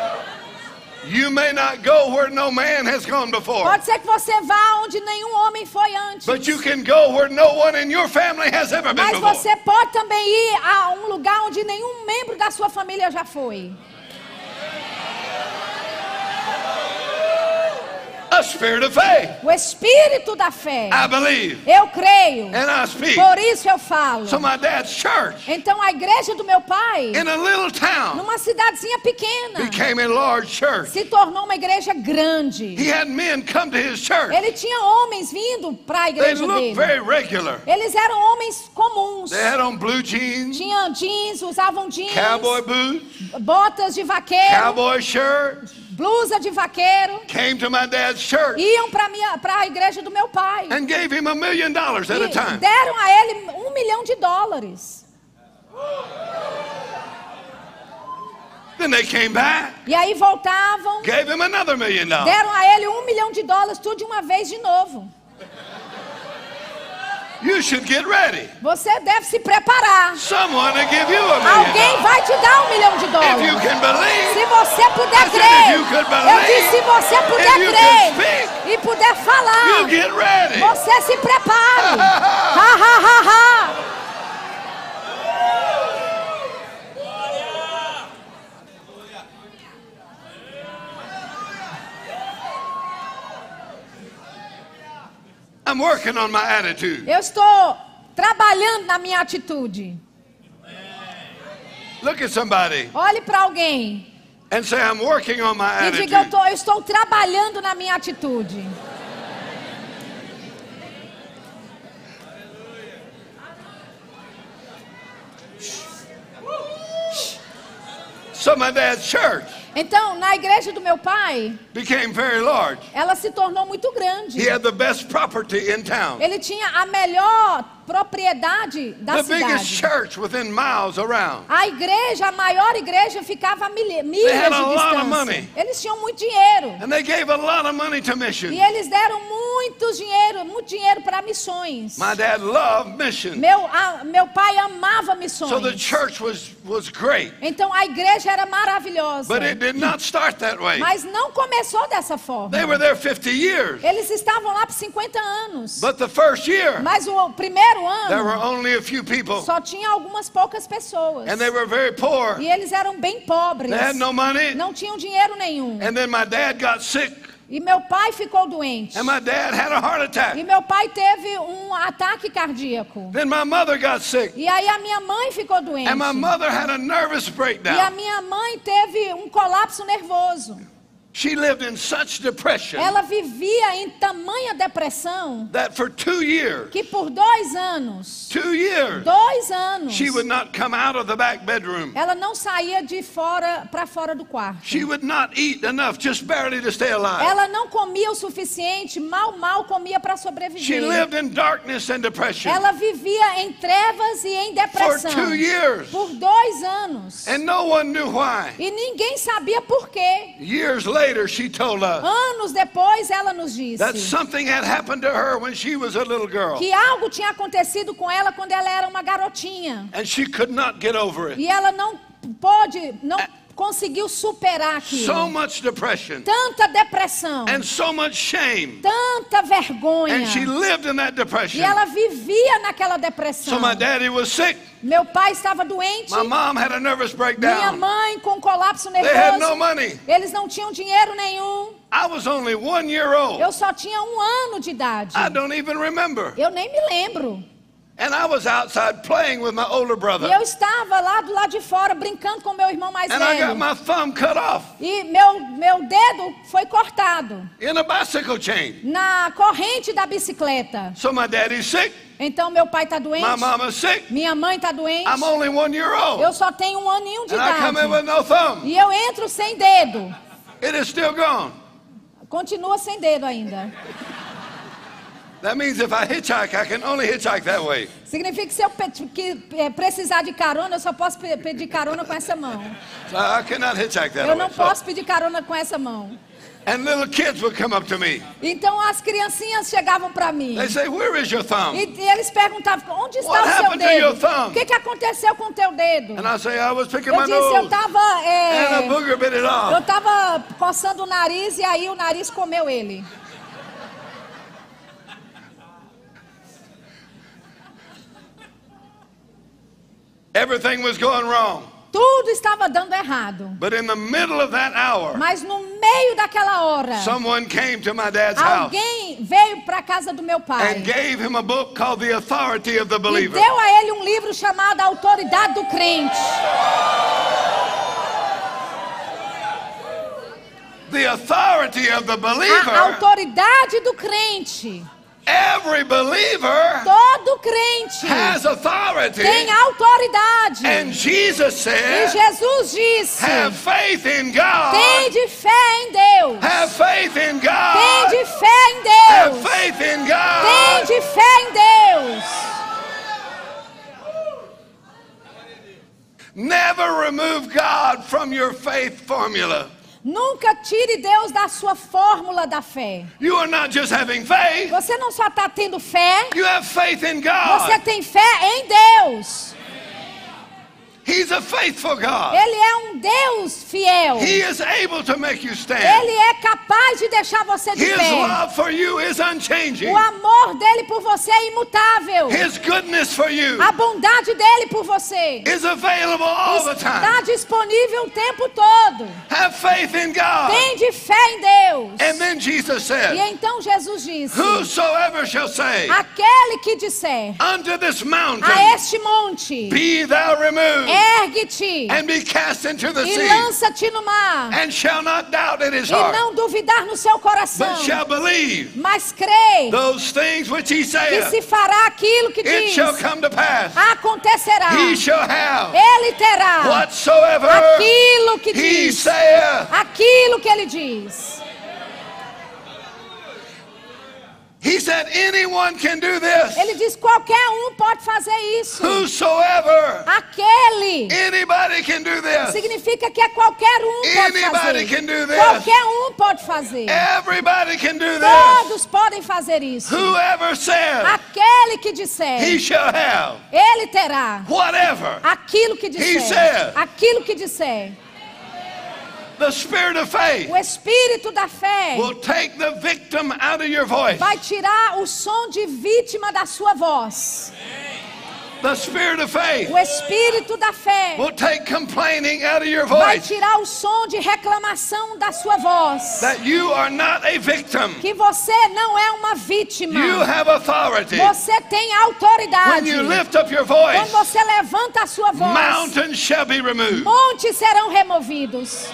You may not go where no man has gone before, Pode ser que você vá onde nenhum homem foi antes. but you can go where no one in your family has ever been Mas before. você pode também ir a um lugar onde nenhum membro da sua família já foi. Spirit of faith. O espírito da fé. I believe Eu creio. and I speak. Por isso eu falo. So my dad's church Então a igreja do meu pai, in a little town numa cidadezinha pequena, became a large church. se tornou uma igreja grande. He had men come to his church. Ele tinha homens vindo para a They igreja looked dele. very regular. Eles eram homens comuns. They had on blue jeans, Tinham jeans, usavam jeans, cowboy boots, botas de vaqueiro, cowboy shirts. Blusa de vaqueiro. Came to my dad's church Iam para a igreja do meu pai. and gave him a million dollars at a time. deram a ele um milhão de dólares. Then they came back, E aí voltavam, gave him another million dollars. deram a ele um milhão de dólares, tudo de uma vez de novo. You should get ready. Você deve se preparar. Someone to give you a million Alguém vai te dar um milhão de If you dólares. can believe, Se você puder said crer, if you could eu believe, disse se você puder you crer can speak, e puder falar, you get ready. você se prepare. Ha, ha, ha, ha. I'm working on my attitude. Eu estou trabalhando na minha atitude. Look at somebody Olhe para alguém and say, I'm working on my e diga: eu, tô- eu estou trabalhando na minha atitude. So my dad's church Então, na igreja do meu pai, became very large. ela se tornou muito grande. He had the best property in town. Ele tinha a melhor propriedade da The biggest cidade. church within miles around. A igreja, a maior igreja, ficava a milha- milhas had a de lot of distância. Eles tinham muito dinheiro. And they gave a lot of money to. E eles deram muito dinheiro, muito dinheiro para missões. My dad loved mission. Meu, a- meu pai amava missões. So the church was, was great. Então a igreja era maravilhosa. But it did not start that way. Mas não começou dessa forma. They were there 50 years. Eles estavam lá por 50 anos. But the first year, Mas o primeiro there were ano only a few people. só tinha algumas poucas pessoas. And they were very poor. E eles eram bem pobres. They had no money. Não tinham dinheiro nenhum. And then my dad got sick. E meu pai ficou doente. And my dad had a heart E meu pai teve um ataque cardíaco. Then my mother got sick. E aí a minha mãe ficou doente. And my mother had a nervous E a minha mãe teve um colapso nervoso. She lived in such depression Ela vivia em tamanha depressão that for two years, que por dois anos, two years, dois anos, she would not come out of the back bedroom. ela não saía de fora para fora do quarto. She would not eat enough, just barely to stay alive. Ela não comia o suficiente, mal mal comia para She sobreviver. lived in darkness and depression Ela vivia em trevas e em for depressão two years. por dois anos. And no one knew why. E ninguém sabia por quê. Years later, she told us Anos depois, ela nos that disse something had happened to her when she was a little girl. que algo tinha acontecido com ela quando ela era uma garotinha. And she could not get over it. E ela não pôde, não conseguiu superar aquilo. So much depression Tanta depressão, and so much shame. tanta vergonha. And she lived in that E depression. ela vivia naquela depressão. So my daddy was sick. Meu pai estava doente, My mom had a nervous minha breakdown. mãe com colapso They had no nervoso. money. Eles não tinham dinheiro nenhum. I was only one year old. Eu só tinha um ano de idade. I don't even remember. Eu nem me lembro. And I was outside playing with my older E brother. eu estava lá do lado de fora brincando com meu irmão mais And I got velho. my thumb cut off E meu, meu dedo foi cortado in a bicycle chain. na corrente da bicicleta. So my daddy's sick, Então meu pai está doente, minha mãe está doente. I'm only one year old. Eu só tenho um aninho de idade. E eu entro sem dedo. It is still gone. Continua sem dedo ainda. That means if I hitchhike, I can only hitchhike that way. Significa que se eu que, é, precisar de carona, eu só posso pe- pedir carona com essa mão. So I cannot hitchhike that Eu way. não So- posso pedir carona com essa mão. and little kids would come up to me. Então as criancinhas chegavam para mim. They say, Where is your thumb? E, e eles perguntavam, onde está What o seu dedo? O que, que aconteceu com o teu dedo? And I say, I was picking Eu my disse, eu nose. estava And a booger bit it eu off. tava coçando o nariz e aí o nariz comeu ele. Everything was going wrong. Tudo estava dando errado. But in the middle of that hour, Mas no meio daquela hora, someone came to my dad's house alguém veio para a casa do meu pai and gave him a book called The Authority of the e Believer. deu a ele um livro chamado A Autoridade do Crente. The authority of the A believer. autoridade do crente. Every believer Todo crente has authority. tem autoridade. And Jesus E said, Jesus disse: Have faith in God. tem de fé em Deus. Have faith in Tem God. de fé em Have faith in Tem God. de fé em Deus. Never remove God from your faith formula. Nunca tire Deus da sua fórmula da fé. You are not just having faith, Você não só está tendo fé, you have faith in você tem fé em Deus. He's a faithful God. Ele é um Deus fiel. He is able to make you stand. Ele é capaz de deixar você de His pé. love for you is unchanging. O amor dele por você é imutável. His goodness for you A bondade dele por você is available all the está time. disponível o tempo todo. Have faith in God. Tem de fé em Deus. And then Jesus E said, então Jesus disse: Whosoever shall say Aquele que disser unto this a mountain, este monte, Be thou removed ergue-te and be cast into the e sea, lança-te no mar, and shall not doubt in his e não duvidar no seu coração, but shall believe mas crê those things which he que se fará aquilo que it diz, shall come to pass. acontecerá. He shall have Ele terá whatsoever aquilo que he diz, saith. aquilo que ele diz. He said, Anyone can do this. Ele diz: qualquer um pode fazer isso. Whosoever, Aquele anybody can do this. significa que é qualquer um pode Anybody fazer. can do this. Qualquer um pode fazer. Everybody can do this. Todos podem fazer isso. Whoever says, Aquele que he disser, shall have ele terá. whatever. Aquilo que He disser. said. Aquilo que disser. The spirit of faith O espírito da fé will take the victim out of your voice. vai tirar o som de vítima da sua voz. The spirit of faith O espírito da fé will take complaining out of your vai voice. tirar o som de reclamação da sua voz. That you are not a victim. Que você não é uma vítima. You have authority. Você tem When autoridade. you lift up your Quando voice, você levanta a sua voz, mountains shall be removed. montes serão removidos.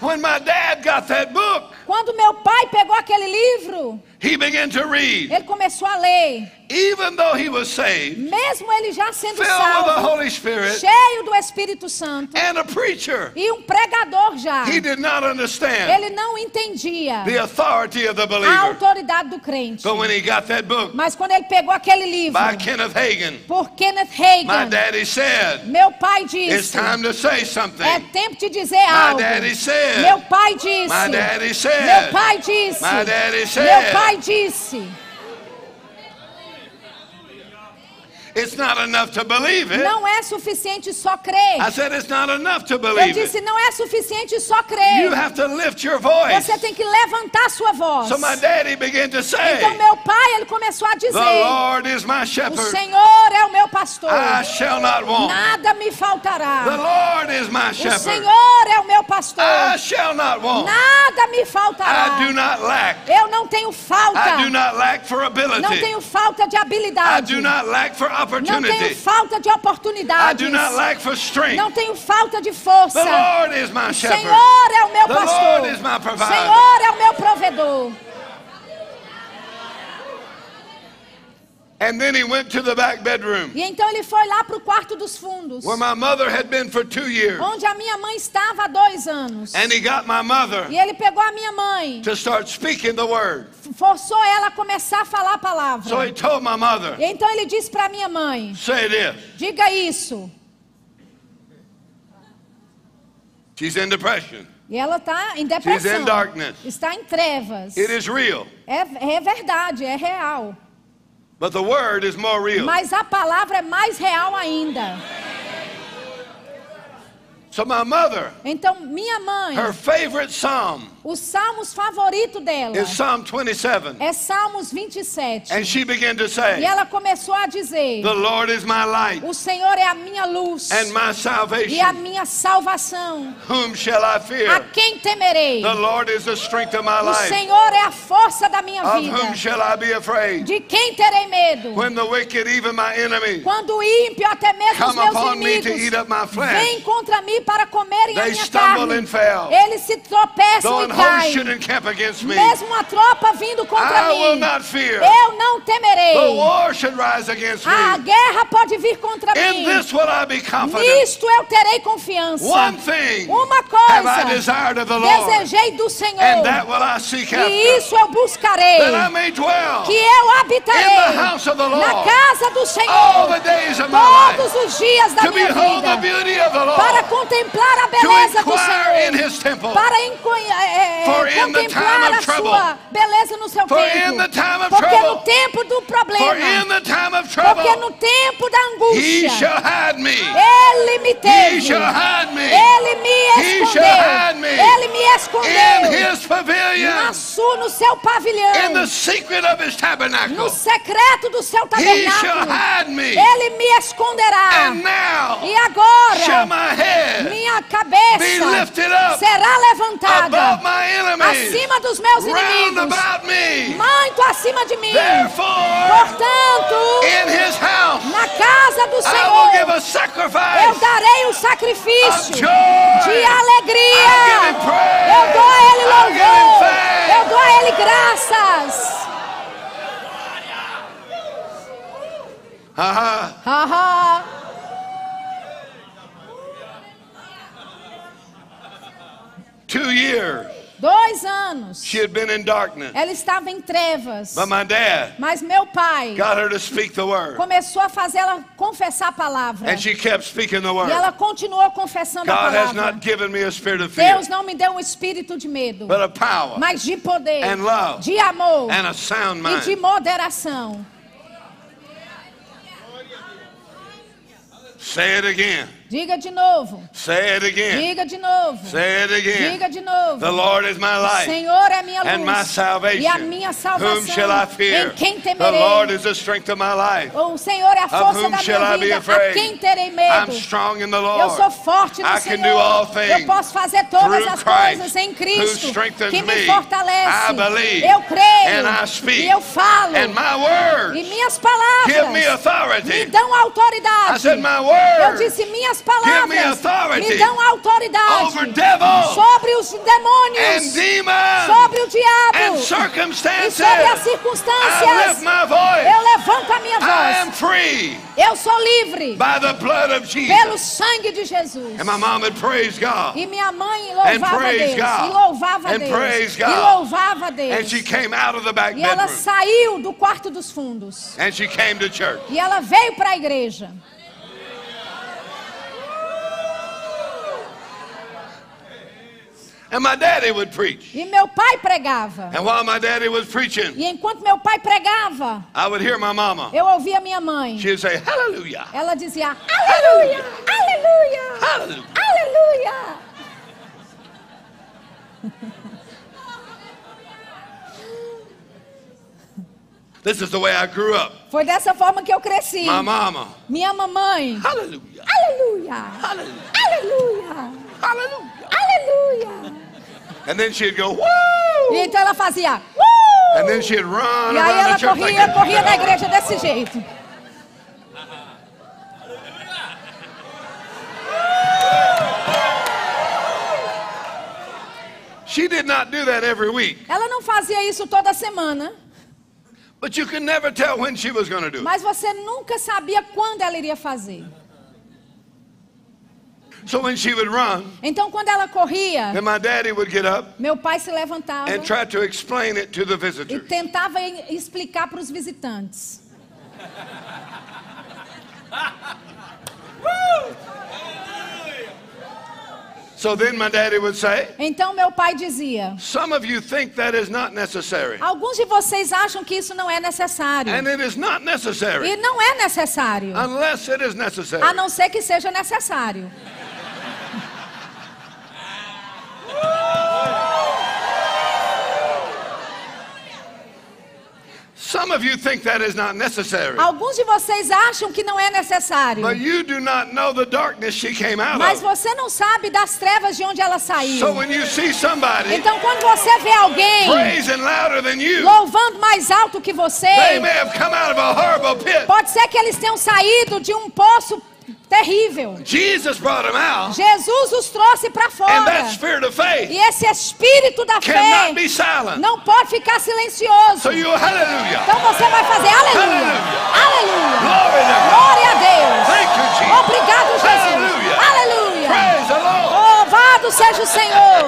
When my dad got that book, Quando meu pai pegou aquele livro, he began to read. ele começou a ler. Even though he was saved, Mesmo ele já sendo filled with the salvo, Holy Spirit, cheio do Espírito Santo and a preacher, e um pregador já, he did not understand ele não entendia the authority of the a believer. autoridade do crente. But when he got that book Mas quando ele pegou aquele livro by Kenneth Hagin, por Kenneth my Hagin, daddy said, meu pai It's disse: time to say é something. tempo de dizer My algo. daddy said, Meu pai disse. My daddy Meu said, pai disse. My daddy Meu said, pai disse. It's not enough to believe it. Não é suficiente só crer. I said, It's not enough to Eu believe disse, it. não é suficiente só You crer. have to lift your voice. Você tem que levantar sua voz. So my daddy began to say, Então meu pai, ele começou a The dizer: Lord is my O shepherd. Senhor é o meu pastor. I shall not want. Nada me The faltará. Lord is my O shepherd. Senhor é o meu pastor. I shall not want. Nada me I do faltará. not lack. Eu não tenho falta. I do not lack for ability. Não tenho falta de I habilidade. do not lack for Não tenho falta de I oportunidades. do not lack for strength. Não tenho falta de força. The Lord is my O shepherd. Senhor é o meu The pastor. Lord is my O provider. Senhor é o meu provedor. And then he went to the back bedroom E então ele foi lá para o quarto dos fundos, where my mother had been for two years. onde a minha mãe estava há dois anos. And he got my mother E ele pegou a minha mãe, to start speaking the word. forçou ela a começar a falar a palavra. So he told my mother, E então ele disse para minha mãe: say this. diga isso. She's in depression. E ela está em She's depressão. in darkness. Está em trevas. It is real. É, é verdade, é real. Mas a palavra é mais real ainda. So my mother, Então, minha mãe, her favorite psalm os salmos favoritos dela is Psalm 27. é Salmos 27. And she began to E say, ela começou a dizer: The Lord is my light O Senhor é a minha luz and my e a salvation. minha salvação. Whom shall I A fear? quem temerei? The Lord is the strength of my O life. Senhor é a força da minha Of whom vida. shall I be afraid? De quem terei medo? When the wicked, even my enemy, Quando o ímpio, até mesmo os meus me to inimigos, eat up my vêm flesh, contra mim para comerem a minha carne. Eles se tropeçam e caem. Mesmo a tropa vindo contra I will mim, not fear. eu não The temerei. war should rise against A me. guerra pode vir contra In mim. this will I be confident. Nisto eu terei confiança. One thing Uma have I coisa desired of the Lord, desejei do Senhor, and that will I seek e isso eu buscarei, that I may dwell que eu in habitarei the house of the na casa do all Senhor the days of my life, todos os dias da minha vida, para Lord, contemplar a beleza do Senhor, para é, é, time contemplar a trouble, sua beleza no seu templo. Porque no tempo do problema, porque no tempo da He angústia, shall hide me. Ele me teve. Ele me escondeu. Ele me in escondeu. No seu in pavilhão. the secret of His No secreto do seu tabernáculo. Ele me esconderá. E shall agora, minha be cabeça será levantada acima dos meus inimigos. Muito acima de mim. Portanto, na casa do Senhor, eu darei o of sacrifício de alegria. Eu dou a Ele louvor. Eu dou a Ele graças. Uh-huh. Haha. Two years Dois anos. she had been in darkness, Ela estava em trevas. but my dad Mas meu pai got her to speak the word, começou a fazer ela confessar a palavra. and she kept speaking the E word. ela continuou confessando a God has palavra. not given me a spirit of fear, Deus não me deu um espírito de medo, but a power mas de poder, and love de amor and a sound e de mind. moderação. Say it again. Diga de novo. Say it again. Diga de novo. Say it again. Diga de novo. The Lord is my light Senhor é minha and my luz salvation. e a minha salvação. Whom shall I fear? Em quem The temerei? Lord is the strength of my life. O Senhor é a Of força whom da minha vida. A quem terei I'm medo? strong in the Eu Lord. sou forte no I Senhor. can do all Eu things posso fazer todas as Christ coisas em Cristo que me me. fortalece. I believe eu creio. and I speak. E eu falo. And my words e minhas palavras give me me authority. dão autoridade. I said, my eu disse minhas me palavras me dão autoridade sobre os and demônios, sobre o diabo e sobre as circunstâncias. Eu levanto a minha voz. Eu sou livre pelo sangue de Jesus. E minha mãe louvava Deus. E louvava Deus. E louvava Deus. E ela saiu do quarto dos fundos. E ela veio para a igreja. And my daddy would preach. E meu pai pregava. And while my daddy was preaching, E enquanto meu pai pregava, I would hear my mama. eu ouvia minha mãe. She'd say, Hallelujah. Ela dizia: Aleluia! Aleluia! Hallelujah. Aleluia! This is the way I grew up. Foi dessa forma que eu cresci. My mama. Minha mamãe. Hallelujah. Aleluia! Hallelujah. Aleluia! Aleluia! And then she'd go, E Woo! então ela fazia. "Uh!" And then she'd run E aí ela church like corria, corria na igreja desse jeito. She did not do that every week, Ela não fazia isso toda semana, but you could never tell when she was do it. mas você nunca sabia quando ela iria fazer. So when she would run, Então, quando ela corria, then my daddy would get up meu pai se levantava and try to explain it to the e visitors. tentava e- explicar para os visitantes. So then my daddy would say, Então, meu pai dizia: Some of you think that is not necessary. Alguns de vocês acham que isso não é necessário. And it is not E necessary não é necessário, unless it is necessary. a não ser que seja necessário. Some of you think that is not necessary. Alguns de vocês acham que não é necessário. But you do not know the darkness she came out Mas você não sabe das trevas de onde ela saiu. So when you see somebody Então, quando você vê alguém praising louder than you, louvando mais alto que você, they may have come out of a horrible pit. pode ser que eles tenham saído de um poço terrível. Jesus brought them out, Jesus os trouxe para and fora. that spirit of E faith esse espírito da fé não pode ficar silencioso. So you, hallelujah. Então você vai fazer aleluia. Aleluia. Glória a Deus. You, Jesus. Obrigado, Jesus. Aleluia. Louvado seja o Senhor.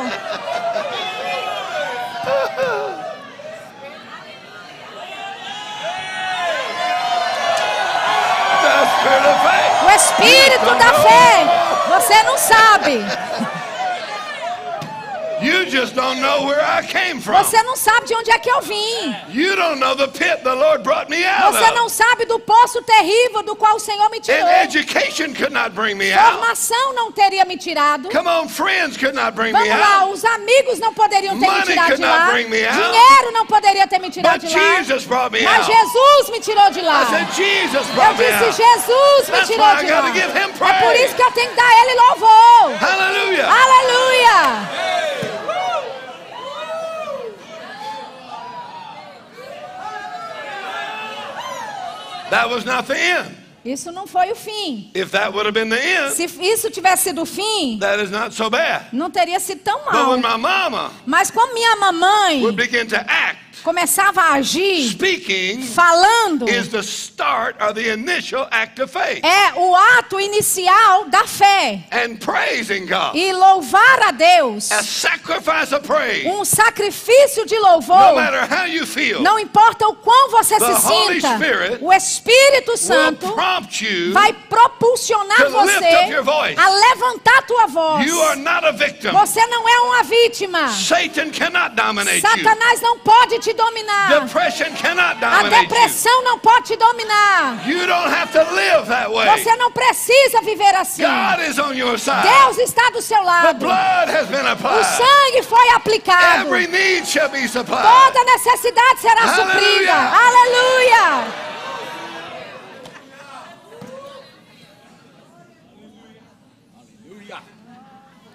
The spirit of faith. O espírito da fé. Você não sabe. You just don't know where I came from. Você não sabe de onde é que eu vim. You don't know the pit the Lord brought me out Você não sabe do poço terrível do qual o Senhor me tirou. And education could not bring me out. Formação não teria me tirado. Come on, friends could not bring Vamos me lá, out. os amigos não poderiam ter me Money tirado could de not lá. bring me out. Dinheiro não poderia ter me tirado But de lá. Jesus brought me Mas. Jesus me tirou de lá. I said, Jesus Eu brought me disse. Jesus me That's tirou de lá. give him É por isso que eu tenho que dar ele louvor. Hallelujah. Aleluia. That was not the end. Isso não foi o fim. If that would have been the end, Se isso tivesse sido o fim, that is not so bad. não teria sido tão But mal. when my mama Mas como minha mamãe would begin to act, começava a agir, speaking falando, is the start of the initial act of faith. é o ato inicial da fé. And praising God. E louvar a Deus, A sacrifice of praise. um sacrifício de No louvor, matter how you feel, não importa o quão você The se Holy sinta, Spirit o Espírito will Santo prompt you. vai propulsionar to lift você up your voice. a levantar a tua voz. You are not a victim. Você não é uma vítima. Satan cannot dominate you. Satanás não pode te dominar. Depression cannot A depressão não pode te dominar. you. You don't have to live that way. Você não precisa viver assim. Deus está do seu lado. O sangue foi aplicado. Toda necessidade será Aleluia. suprida. Aleluia.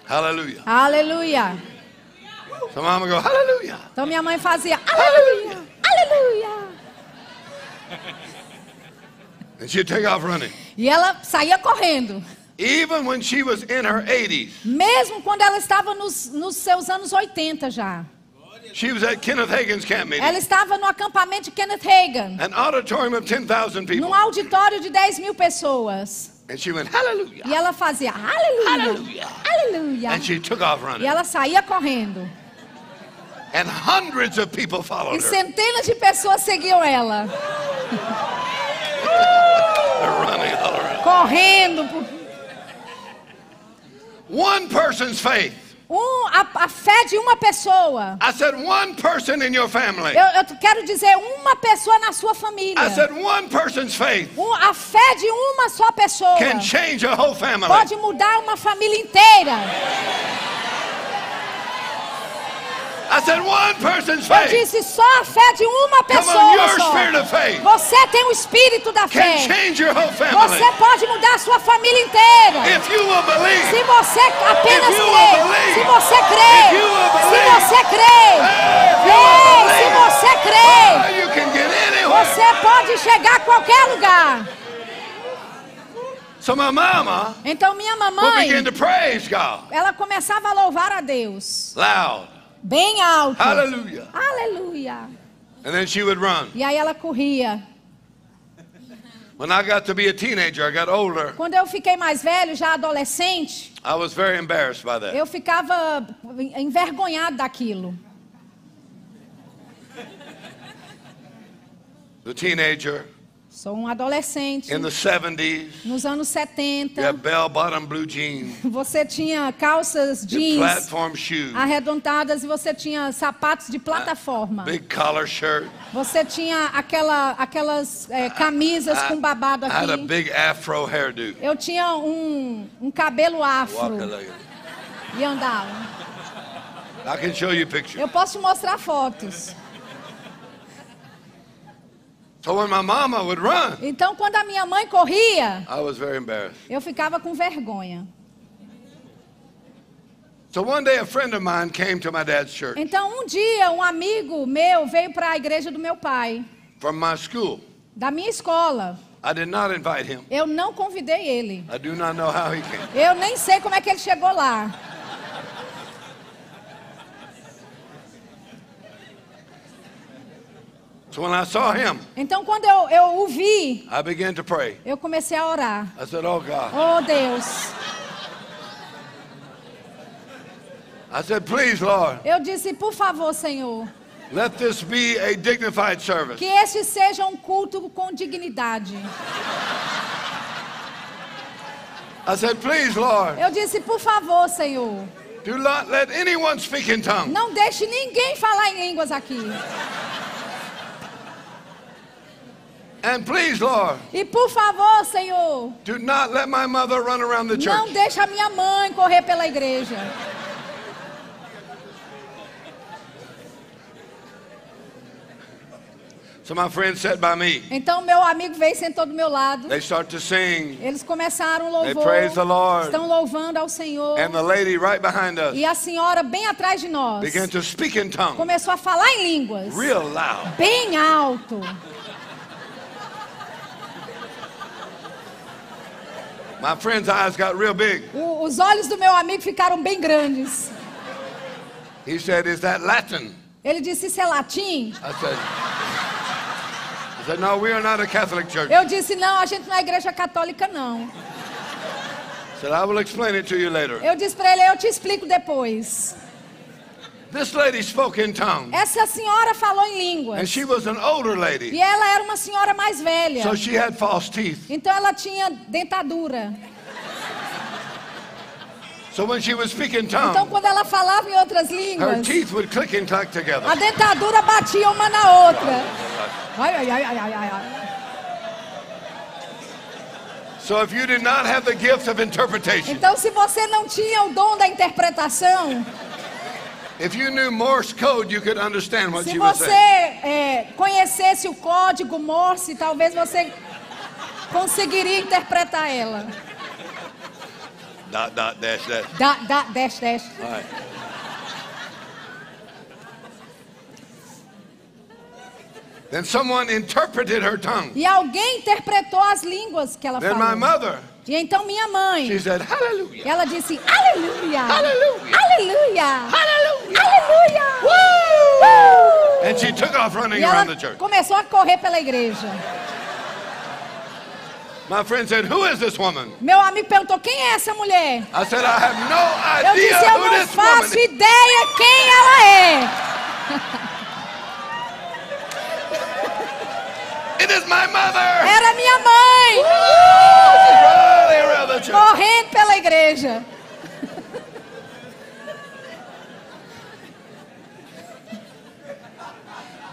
Hallelujah. Aleluia. Go, hallelujah. Então minha mãe fazia aleluia. Aleluia. And she'd take off running. E ela saía correndo. Even when she was in her 80s, Mesmo quando ela estava nos, nos seus anos 80 já. she was at Kenneth Hagin's camp meeting. Ela estava no acampamento de Kenneth Hagan. An auditorium of 10,000 people. Num auditório de 10 mil pessoas. And she went, hallelujah. E ela fazia aleluia. Aleluia. Aleluia. And she took off E ela saía correndo. And hundreds of people E followed her. centenas de pessoas seguiam ela. Correndo. One person's faith. Um, a, a fé de uma pessoa. I said, one person in your family. Eu, eu quero dizer, uma pessoa na sua família. I said, one person's faith Um- a fé de uma só pessoa can change a whole family. pode mudar uma família inteira. Person's Eu disse só a fé de uma pessoa só. Você tem o espírito da fé. Você pode mudar a sua família inteira. Se você apenas crê, se você crê, se você crê, se você crê, você pode chegar a qualquer lugar. Então minha mamãe, ela começava a louvar a Deus, loud. Bem alto. Hallelujah. Aleluia. And then she would run. E aí ela corria. When I got to be a teenager, I got older. Quando eu fiquei mais velho, já adolescente, I was very embarrassed by that. eu ficava envergonhado daquilo. The teenager Sou um adolescente. in the 70s, Nos anos you 70, have bell-bottom blue jeans, você tinha calças you jeans platform shoes, arredondadas e você tinha sapatos de plataforma. big collar shirt. Você tinha aquela, aquelas eh, camisas com babado I had a aqui. big afro hairdo. Eu tinha um, um cabelo afro like e andava. I can show you pictures. Eu posso te mostrar fotos. So when my mama would run, Então, quando a minha mãe corria, I was very embarrassed. eu ficava com vergonha. Então, um dia, um amigo meu veio para a igreja do meu pai, da minha escola. I did not invite him. Eu não convidei ele. Eu nem sei como é que ele chegou lá. So when I saw him, Então, quando eu, eu o vi, I began to pray. eu comecei a orar. I said, Oh God. Oh, Deus. I said, Please, Lord, Eu disse, por favor, Senhor, let this be a dignified service. que este seja um culto com dignidade. I said, Please, Lord, Eu disse, por favor, Senhor, do not let anyone speak in tongues. não deixe ninguém falar em línguas aqui. And please, Lord, E por favor, Senhor, do not let my mother run around the não church. deixe a minha mãe correr pela igreja. So my friend sat by me. Então meu amigo veio e sentou do meu lado. They start to sing, Eles começaram o They louvor. praise the Lord. Estão louvando ao Senhor. and the lady right behind us E a senhora bem atrás de nós began to speak in tongues, começou a falar em línguas. real loud. Bem alto. My friend's eyes got real big. O- os olhos do meu amigo ficaram bem grandes. He said, Is that Latin? Ele disse: Isso é latim? I said, I said, No, we are not a Catholic church. Eu disse: Não, a gente não é igreja católica, não. I said, I will explain it to you later. Eu disse para ele: Eu te explico depois. This lady spoke in tongues, Essa senhora falou em and línguas. she was an older lady, E ela era uma senhora mais velha. so she had false teeth. Então ela tinha dentadura. So when she would speak in Então tongues, quando ela falava em outras her línguas, teeth would click and clack together. a dentadura batia uma na outra. Ai, ai, ai, ai, ai, ai. So if you did not have the gift of interpretation, Então se você não tinha o dom da interpretação, se she was você é, conhecesse o código Morse, talvez você conseguiria interpretar ela. Dot, dot, dash, dash. Da, da, dash, dash. All right. Then someone interpreted her tongue. E alguém interpretou as línguas que ela Then my falou. mother, E então minha mãe, she said, Hallelujah. ela disse: Aleluia! Hallelujah. Aleluia! Aleluia! Woo! And she took off running E around the church. começou a correr pela igreja. My friend said, Who is this woman? Meu amigo perguntou: quem é essa mulher? I said, I have no Eu idea disse: eu who não faço ideia quem ela é. It is my mother. Era minha mãe, church. correndo pela igreja.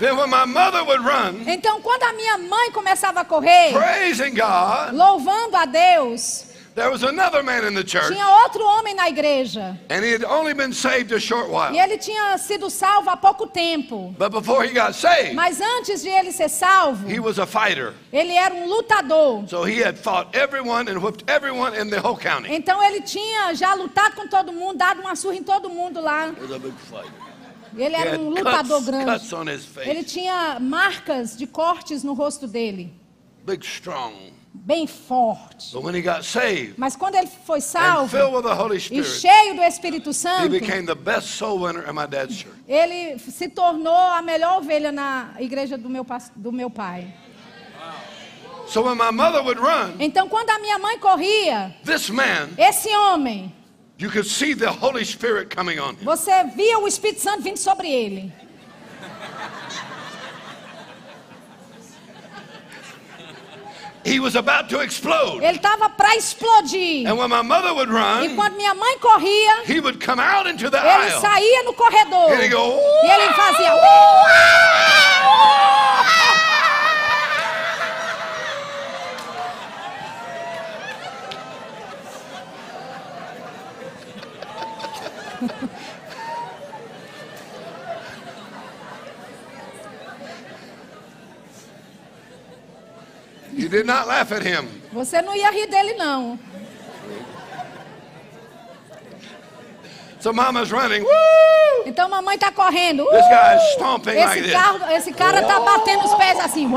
Then when my mother would run, Então, quando a minha mãe começava a correr, praising God, louvando a Deus, there was another man in the church, tinha outro homem na igreja. and he had only been saved a short while. E ele tinha sido salvo há pouco tempo. But before he got saved, Mas antes de ele ser salvo, he was a fighter. ele era um lutador. So he had fought everyone and whipped everyone in the whole county. Então ele tinha já lutado com todo mundo, dado uma surra em todo mundo lá. He was a big fighter. Ele era had um lutador grande. Ele tinha marcas de cortes no rosto dele, Big, strong. bem forte. But when he got saved Mas quando ele foi salvo filled with the Holy e cheio do Espírito Santo, became the best soul winner in my dad's church. ele se tornou a melhor ovelha na igreja do meu, do meu pai. So when my mother would run, Então, quando a minha mãe corria, this man, esse homem, you could see the Holy Spirit coming on him. você via o Espírito Santo vindo sobre ele. He was about to explode. Ele estava para explodir. And when my mother would E run, quando minha mãe corria, he would come out into the ele aisle. saía no corredor. Go, E ele fazia. You did not laugh at him. Você não ia rir dele, não. So mama's running. Woo! Então mamãe tá correndo. This guy is stomping like Esse, this. carro, esse cara tá batendo os pés assim.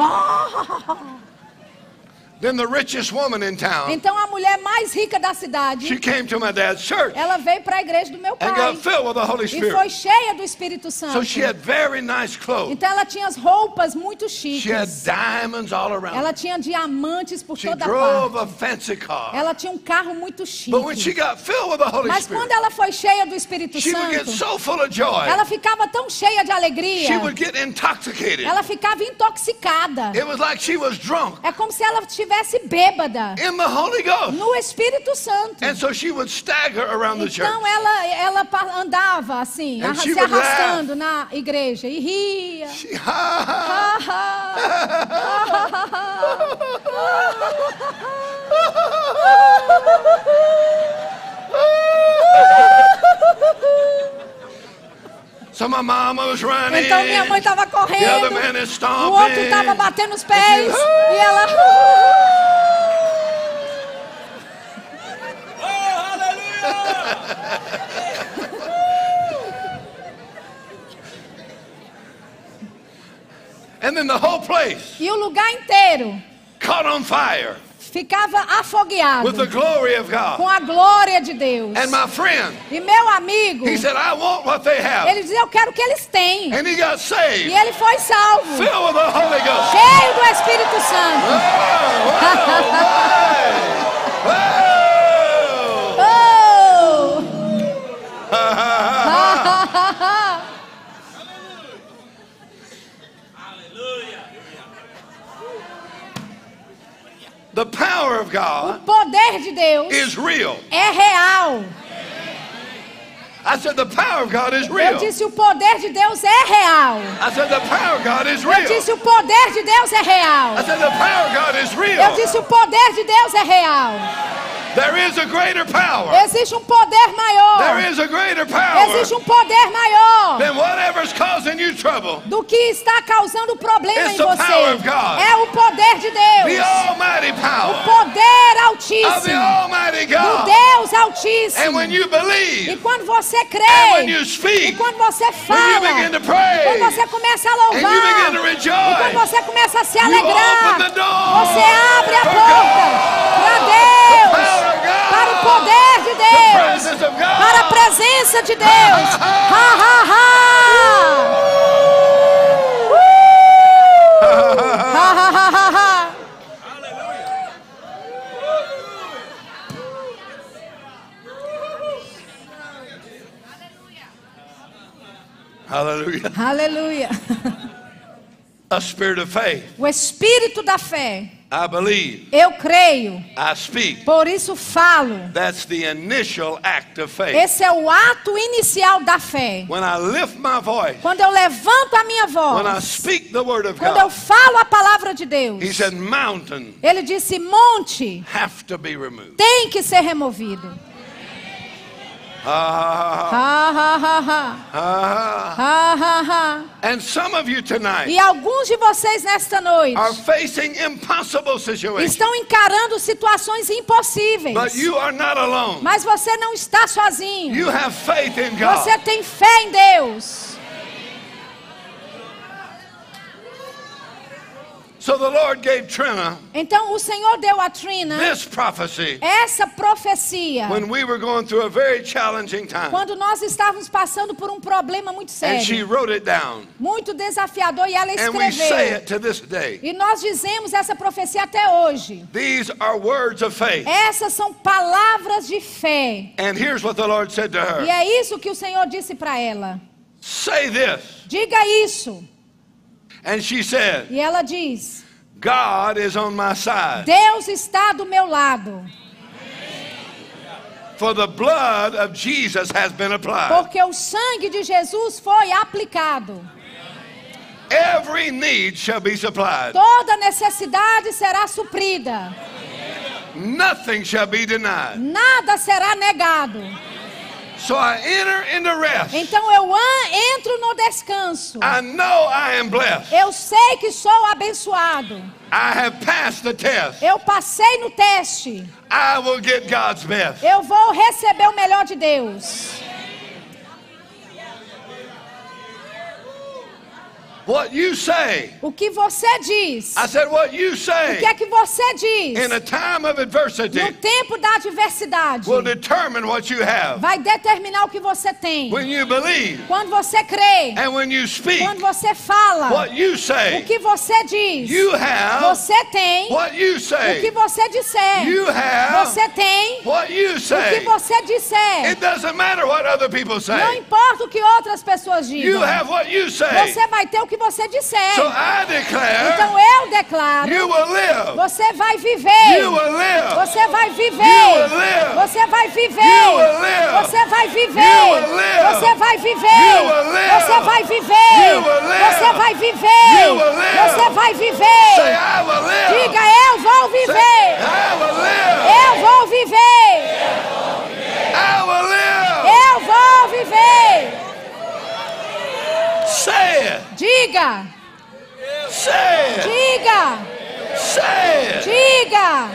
Then the richest woman in town, Então a mulher mais rica da cidade, she came to my dad's church ela veio para a igreja do meu and pai. got filled with the Holy E foi Spirit. cheia do Espírito Santo. So she had very nice clothes. Então ela tinha as roupas muito She had chiques. diamonds all around. Ela tinha diamantes por She toda drove parte. a fancy car. Ela tinha um carro muito chique. But when she got filled with the Holy Mas Spirit, quando ela foi cheia do Espírito she would get Santo, so full of joy. ela ficava tão cheia de alegria. She would get intoxicated. Ela ficava intoxicada. It was like she was drunk É como se ela estivesse bêbada in the Holy Ghost. no Espírito Santo. And so she would stagger around the church. Então ela, ela andava assim, And se arrastando na igreja e ria. She- ha, ha, Ah, So my mama was running. Então minha mãe estava The other correndo, man is o outro estava batendo os pés. E ela. And then the whole place E o lugar inteiro caught on fire ficava afogueado with the glory of God. com a glória de Deus. And my friend, E meu amigo, he said, I want what they have. ele dizia: Eu quero o que eles têm. And he got E saved, ele foi salvo, filled with the Holy Ghost. cheio do Espírito Santo. Whoa, The power of O God poder de Deus is real. é real. I said, the power of God is Eu real. disse: O poder de Deus é real. I said, the power of God is Eu real. disse: O poder de Deus é real. I said, the power of God is Eu real. disse: O poder de Deus é real. There is a greater power. Existe um poder maior. There is a greater power Existe um poder maior than whatever's causing you trouble. do que está causando problema It's em the você. power of God. É o poder de The Deus. almighty power Poder of the altíssimo almighty do God. Deus And altíssimo. when you E believe, quando você when crê, you e speak, quando você fala, pray, quando você começa a louvar, to e quando rejoice, você começa a se alegrar, você abre a porta para Deus, para o poder de Deus, para a presença de Deus. Ha, ha, ha. Ha, ha, ha, ha, ha. Hallelujah. Aleluia. A spirit of faith. O espírito da fé. I believe. Eu creio, I speak. por isso falo. That's the initial act of faith. Esse é o ato inicial da fé. When I lift my voice, Quando eu levanto a minha when I voz, speak the word of quando eu God, falo a palavra de Deus, he said, mountain ele disse: monte have to be removed. tem que ser removido. E alguns de vocês nesta noite are facing impossible situations, estão encarando situações impossíveis. but you are not alone. Mas você não está sozinho. You have faith in God. Você tem fé em Deus. So the Lord gave Trina Então o Senhor deu a Trina this prophecy essa profecia when we were going through a very challenging time. quando nós estávamos passando por um problema muito And she sério, wrote it down. muito desafiador, e ela And we say escreveu. it to this day. E nós dizemos essa profecia até hoje. These are words of faith. Essas são palavras de fé. And here's what the Lord said to E her é isso que o Senhor disse para ela. Say this. Diga isso. And she said, E ela diz: God is on my side. Deus está do meu lado, For the blood of Jesus has been applied. porque o sangue de Jesus foi aplicado. Every need shall be supplied. Toda necessidade será suprida. Nothing shall be denied. Nada será negado. So I enter into rest. Então eu entro no descanso. I know I am blessed. Eu sei que sou abençoado. I have passed the test. Eu passei no teste. I will get God's best. Eu vou receber o melhor de Deus. What you say. O que você diz? I said, what you O say que é que você diz? in a time of adversity No tempo da adversidade, will determine what you have. vai determinar o que você tem. When you believe Quando você crê, and when you speak, quando você fala, what you o say, que você diz, you have você tem. what you O que say. você disser, You have você tem. what you O que say. você disser, It doesn't matter what other people não say. importa o que outras pessoas You digam. have what you say. Você vai ter o que você disser. So declare Então eu declaro, live. você vai viver. Live. Você vai viver. Live. Você vai viver. Você vai viver. Você vai viver. Você vai viver. Você vai viver. Você vai viver. Diga, eu vou viver. Eu vou viver. Eu vou viver. Say it. Diga, Say it. diga, Say it. diga.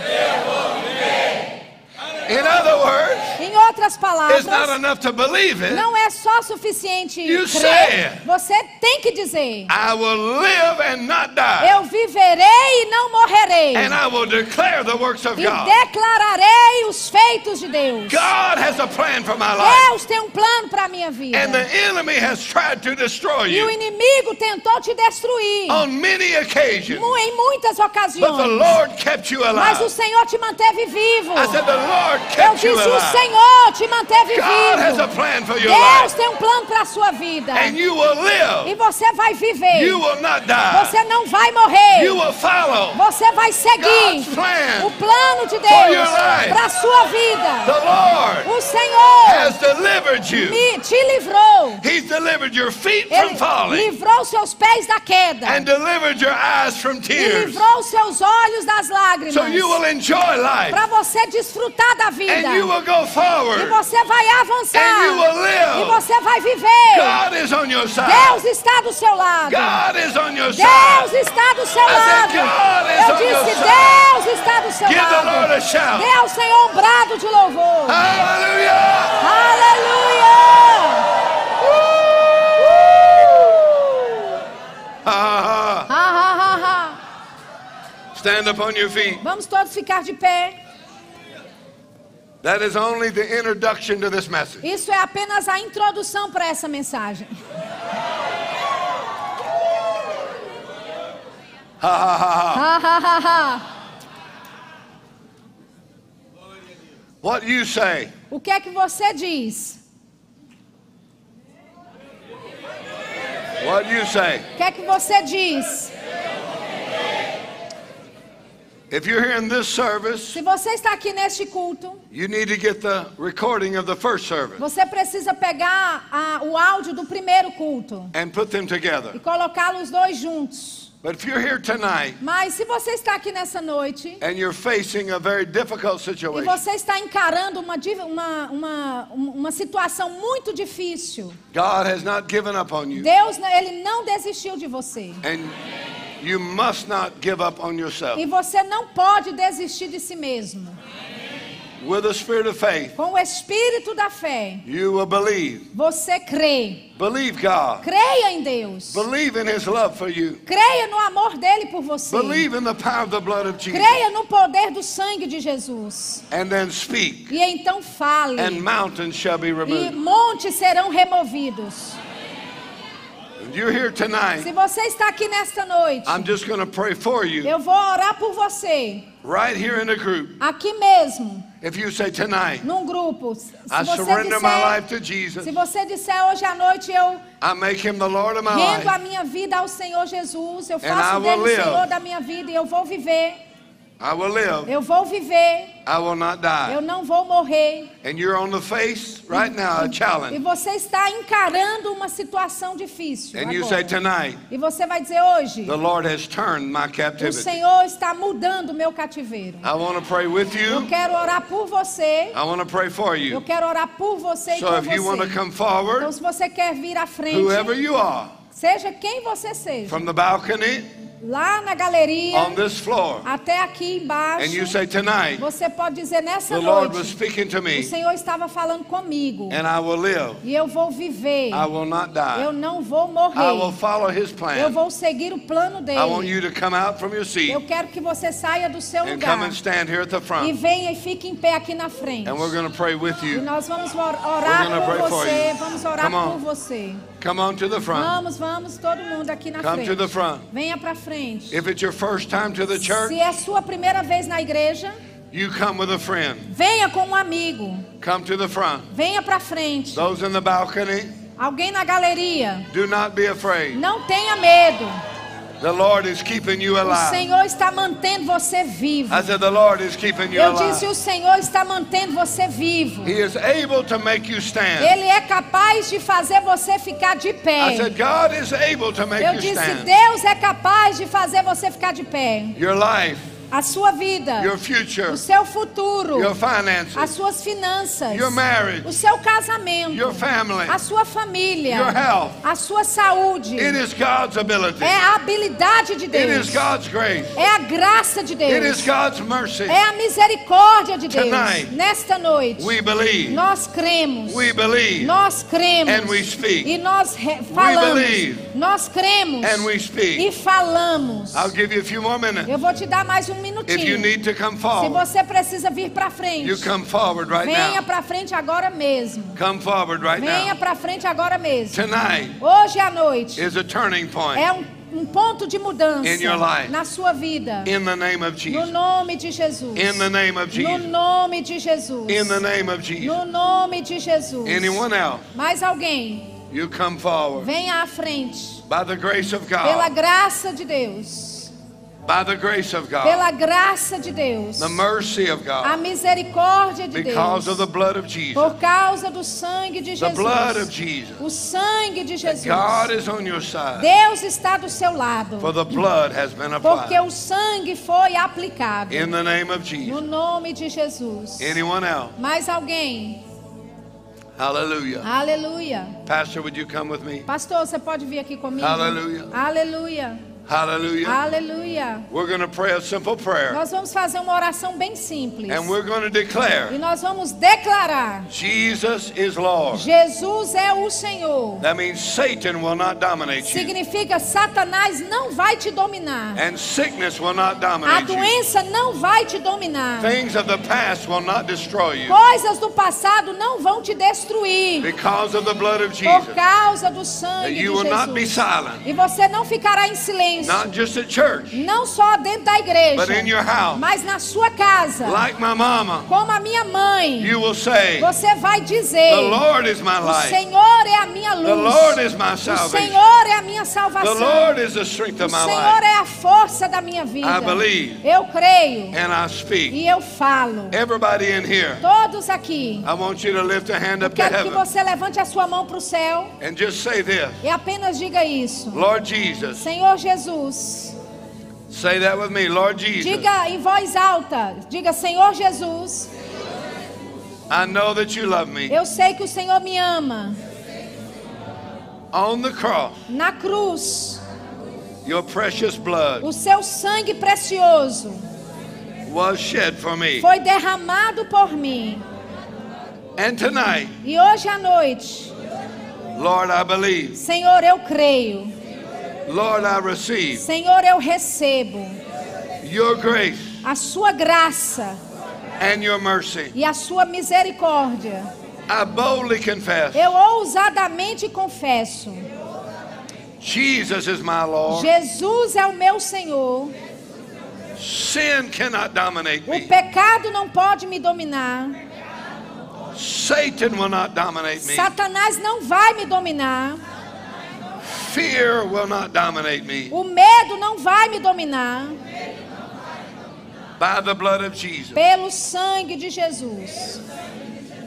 In other words, Em outras it's palavras, not enough to believe it. não é só suficiente You say crer. it. Você tem que dizer. I will live and not die. Eu viverei e não morrerei. And I will declare the works of E God. declararei os feitos de Deus. God has a plan for my life. Deus tem um plano para a minha vida. And the enemy has tried to destroy E o you inimigo tentou te destruir on many occasions. em muitas But ocasiões. the Lord kept you Mas o alive. Senhor te manteve vivo. I said, The Lord Eu disse, o. Senhor te manteve vivo. Deus tem um plano para a sua vida. E você vai viver. Você não vai morrer. Você vai seguir o plano de Deus para a sua vida. The Lord O Senhor has delivered you. me, te livrou. Ele livrou seus pés da queda. E livrou seus olhos das lágrimas. So you will enjoy life Para você desfrutar da vida. and you will go E forward você vai avançar. and you will E você vai viver. God is on your side. Deus está do seu lado. God is on your Deus está do seu lado. God is Eu on your disse, side. Deus está do seu Give the Lord lado. a shout. Deus tem um brado de louvor. Aleluia! Ha. Stand up on your feet. Vamos todos ficar de pé. That is only the introduction to this message. Isso é apenas a introdução para essa mensagem. Ha ha ha ha. Ha, ha, ha, ha. What you say. O que é que você diz? What you say. O que é que você diz? If you're here in this service, Se você está aqui neste culto, you need to get the recording of the first service você precisa pegar a- o áudio do primeiro culto and put them e together. colocá-los dois juntos. But if you're here tonight Mas se você está aqui nessa noite and you're facing a very difficult e situation, você está encarando uma, uma, uma, uma situação muito difícil, God has not given up on you. Deus ele não desistiu de você. And you must not give up on yourself. E você não pode desistir de si mesmo. with the spirit of faith, com o espírito da fé, you will believe. você crê. Believe God. Creia em Deus. Believe in His love for you. Creia no amor dele por você. Believe in the power of the blood of Jesus. Creia no poder do sangue de Jesus. And then speak, E então fale. and mountains shall be E removed. montes serão removidos. You're here tonight. Se você está aqui nesta noite, I'm just going to pray for you eu vou orar por você. right here in the group. Aqui mesmo, If you say tonight, num grupo. Se I você surrender my life disser, to Jesus, se você disser hoje à noite eu I make Him the Lord of my rendo a life, minha vida ao Senhor Jesus, eu faço dele o. Senhor da minha vida e eu vou viver. I will live, Eu vou viver. I will not Eu die. não vou morrer. And you're on the face right now, a E challenge. você está encarando uma situação difícil. And you say tonight, E você vai dizer hoje: the Lord has turned my O captivity. Senhor está mudando o meu cativeiro. I want to pray with Eu you. quero orar por você. I want to pray for Eu you. quero orar por você e So por if you want to come Então, forward, se você quer vir à frente, whoever you are, seja quem você seja, from the balcony lá na galeria, on this floor, até aqui embaixo, and you say tonight, você pode dizer nessa the Lord was noite: speaking to O me, Senhor estava falando comigo and I will live. e eu vou viver. I will not Eu die. não vou I will morrer. follow His Eu plan. vou seguir o plano I want dele. you to come out from your seat Eu quero que você saia do seu lugar come and stand here at the e front. venha e fique em pé aqui na frente. And we're going to pray with E you. nós vamos orar por você. Vamos orar Come on. por você. Come on to the front. Vamos, vamos, todo mundo aqui na Come to frente. the front. Venha para frente. If it's your first time to the church, Se é sua primeira vez na igreja, you come with a friend. venha com um amigo. Come to the front. Venha para frente. Those in the balcony, Alguém na galeria. do not be afraid. Não tenha medo. The Lord is keeping you O alive. Senhor está mantendo você vivo. I said, The Lord is keeping you Eu disse, alive. o Senhor está mantendo você vivo. He is able to make you stand. Ele é capaz de fazer você ficar de I pé. said, God is able to make Eu you disse, stand. Deus é capaz de fazer você ficar de pé. Your life, A sua vida, your future, o seu futuro, your as finances, suas finanças, your marriage, o seu casamento, your family, a sua família, your health. a sua saúde. It is God's ability. É a habilidade de It Deus. is God's grace. É a graça de It is Deus. God's mercy. É a misericórdia de Deus. Tonight, Nesta noite, We believe. nós cremos. We believe. Nós cremos. And we speak. E nós falamos. believe. Nós cremos. And we speak. E falamos. I'll give you a few more minutes. Eu vou te dar mais um If you minutinho. need to come Se forward, você precisa vir para frente, forward right venha para frente agora mesmo. Come forward right Venha para frente agora mesmo. Tonight Hoje à noite is a turning point é um, um ponto de mudança In your life. na sua vida. in the name of No Jesus. nome de Jesus. In the name of No nome de Jesus. In the name of Jesus. No nome de Jesus. Anyone else, Mais alguém, forward venha à frente. by the grace of Pela graça de Deus. Pela graça de Deus. The mercy of A misericórdia de Because Deus. of the blood of Jesus. Por causa do sangue de The blood of Jesus. O sangue de Jesus. God is on your side. Deus está do seu lado. For the blood has been Porque o sangue foi aplicado. In the name of No nome de Jesus. Anyone else? Mais alguém? Hallelujah. Aleluia. Pastor, would you come with me? Pastor, você pode vir aqui comigo? Aleluia. Aleluia. Hallelujah. Aleluia. We're going to pray a simple prayer. Nós vamos fazer uma oração bem simples. And we're going to E declare nós vamos declarar: Jesus is Lord. Jesus é o Senhor. That means Satan will not dominate you. Significa Satanás não vai te dominar. And sickness will not A dominate you. doença não vai te dominar. Things of the past will not destroy you. Coisas do passado não vão te destruir. Because of the blood of Por Jesus. causa do sangue de you will not be Jesus. silent. E você não ficará em silêncio. Not just at church, Não só dentro da igreja, but in your house. mas na sua casa. Like my mama, Como a minha mãe. you will say, Você vai dizer: The Lord is my O. Senhor é a minha luz. The Lord is my O. Senhor é a minha The salvação. Lord is the strength O of my Senhor life. é a força da minha vida. I believe. Eu creio And I speak. e eu falo. Everybody in here, Todos aqui. I want you to lift a hand up to Quero que heaven você levante a sua mão para o céu and just say this e apenas diga isso. Lord Jesus. Senhor Jesus, Say that with me. Lord Jesus, diga em voz alta, diga Senhor Jesus, I know that you love me. eu sei que o Senhor me ama. On the cross, Na cruz, your precious blood o seu sangue precioso was shed for me. foi derramado por mim. And tonight, E hoje à noite, Lord, I believe. Senhor, eu creio. Lord, I receive Senhor, eu recebo your grace a sua graça and your mercy. e a sua misericórdia. I boldly confess Eu ousadamente confesso: Jesus is my Lord. Jesus é o meu Senhor. Sin cannot dominate O me. pecado não pode me dominar. Satan will not dominate me. Satanás não vai me dominar. Fear will not dominate me. O medo não vai me dominar. By the blood of Jesus. Pelo sangue de Jesus.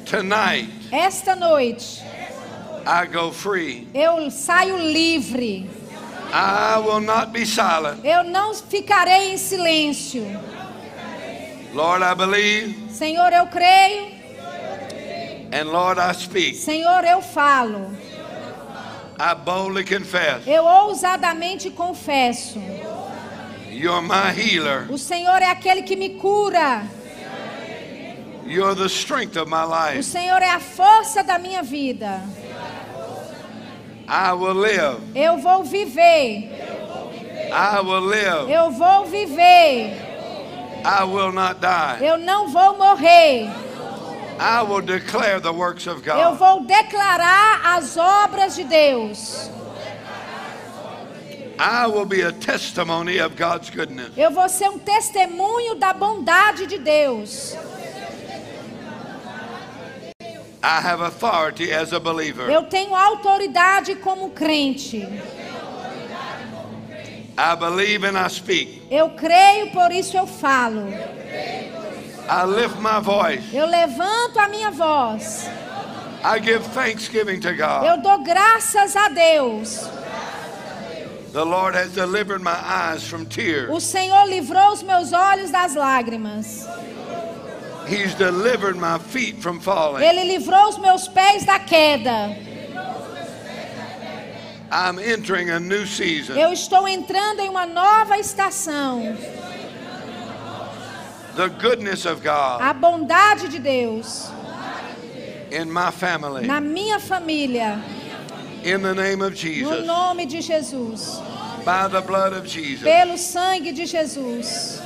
Tonight, Esta noite I go free. eu saio livre. I will not be silent. Eu não ficarei em silêncio. Lord, I believe. Senhor, eu creio. And Lord, I speak. Senhor, eu falo. I boldly confess. Eu ousadamente confesso. You're my healer. O Senhor é aquele que me cura. You're the strength of my O life. Senhor é a força da minha vida. I will live. Eu vou viver. I will live. Eu vou viver. I will not die. Eu não vou morrer. I will declare the works of Eu God. vou declarar as obras de Deus. I will be a testimony of God's goodness. Eu vou ser um testemunho da bondade de Deus. I have authority as a believer. Eu tenho autoridade como crente. I believe and I speak. Eu creio, por isso eu falo. I lift my voice. Eu levanto a minha voz. I give thanksgiving to God. Eu dou graças a Deus. The Lord has delivered my eyes from tears. O Senhor livrou os meus olhos das lágrimas. He's delivered my feet from falling. Ele livrou os meus pés da queda. I'm entering a new season. Eu estou entrando em uma nova estação. The goodness of God A bondade de Deus in my family. na minha família. In the name of No Jesus. nome de Jesus. By the blood of Jesus. Pelo sangue de Jesus.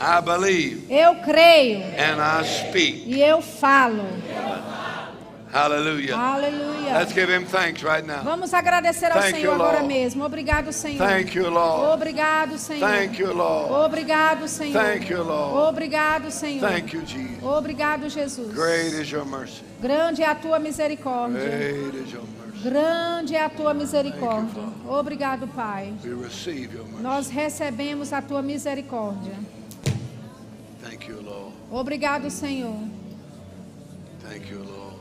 I believe Eu creio and I speak. e eu falo. Hallelujah. Aleluia. Let's give him thanks right now. Vamos agradecer ao Thank Senhor you, agora mesmo. Obrigado, Senhor. Thank you, Lord. Obrigado, Senhor. Thank you, Lord. Obrigado, Senhor. Thank you, Lord. Obrigado, Senhor. Thank you, Jesus. Obrigado, Jesus. Great is your mercy. Grande é a tua misericórdia. Great is your mercy. Grande é a tua misericórdia. Obrigado, Pai. Nós recebemos a tua misericórdia. Thank you, Lord. Obrigado, Senhor.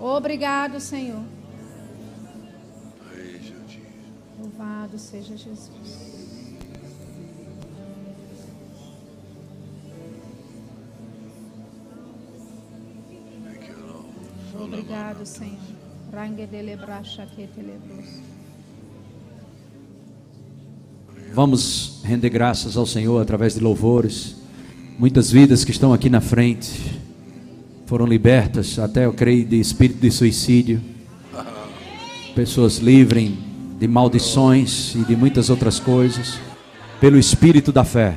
Obrigado, Senhor. Louvado seja Jesus. Obrigado, Senhor. Vamos render graças ao Senhor através de louvores. Muitas vidas que estão aqui na frente foram libertas, até eu creio, de espírito de suicídio. Pessoas livres de maldições e de muitas outras coisas, pelo espírito da fé.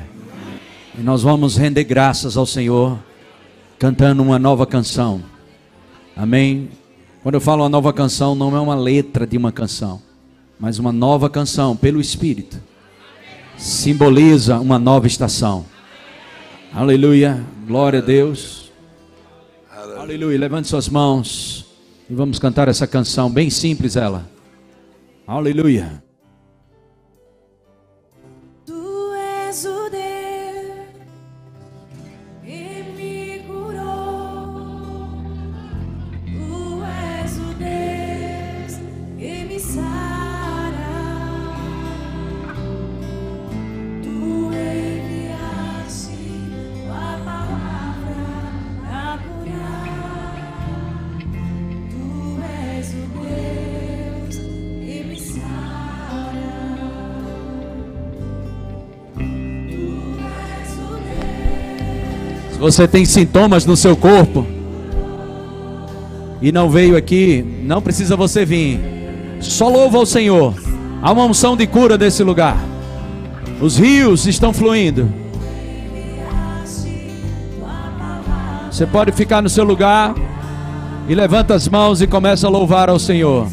E nós vamos render graças ao Senhor, cantando uma nova canção. Amém? Quando eu falo uma nova canção, não é uma letra de uma canção, mas uma nova canção pelo Espírito simboliza uma nova estação. Aleluia, glória a Deus. Aleluia, levante suas mãos e vamos cantar essa canção, bem simples ela. Aleluia. Você tem sintomas no seu corpo e não veio aqui, não precisa você vir. Só louva ao Senhor. Há uma unção de cura nesse lugar. Os rios estão fluindo. Você pode ficar no seu lugar e levanta as mãos e começa a louvar ao Senhor.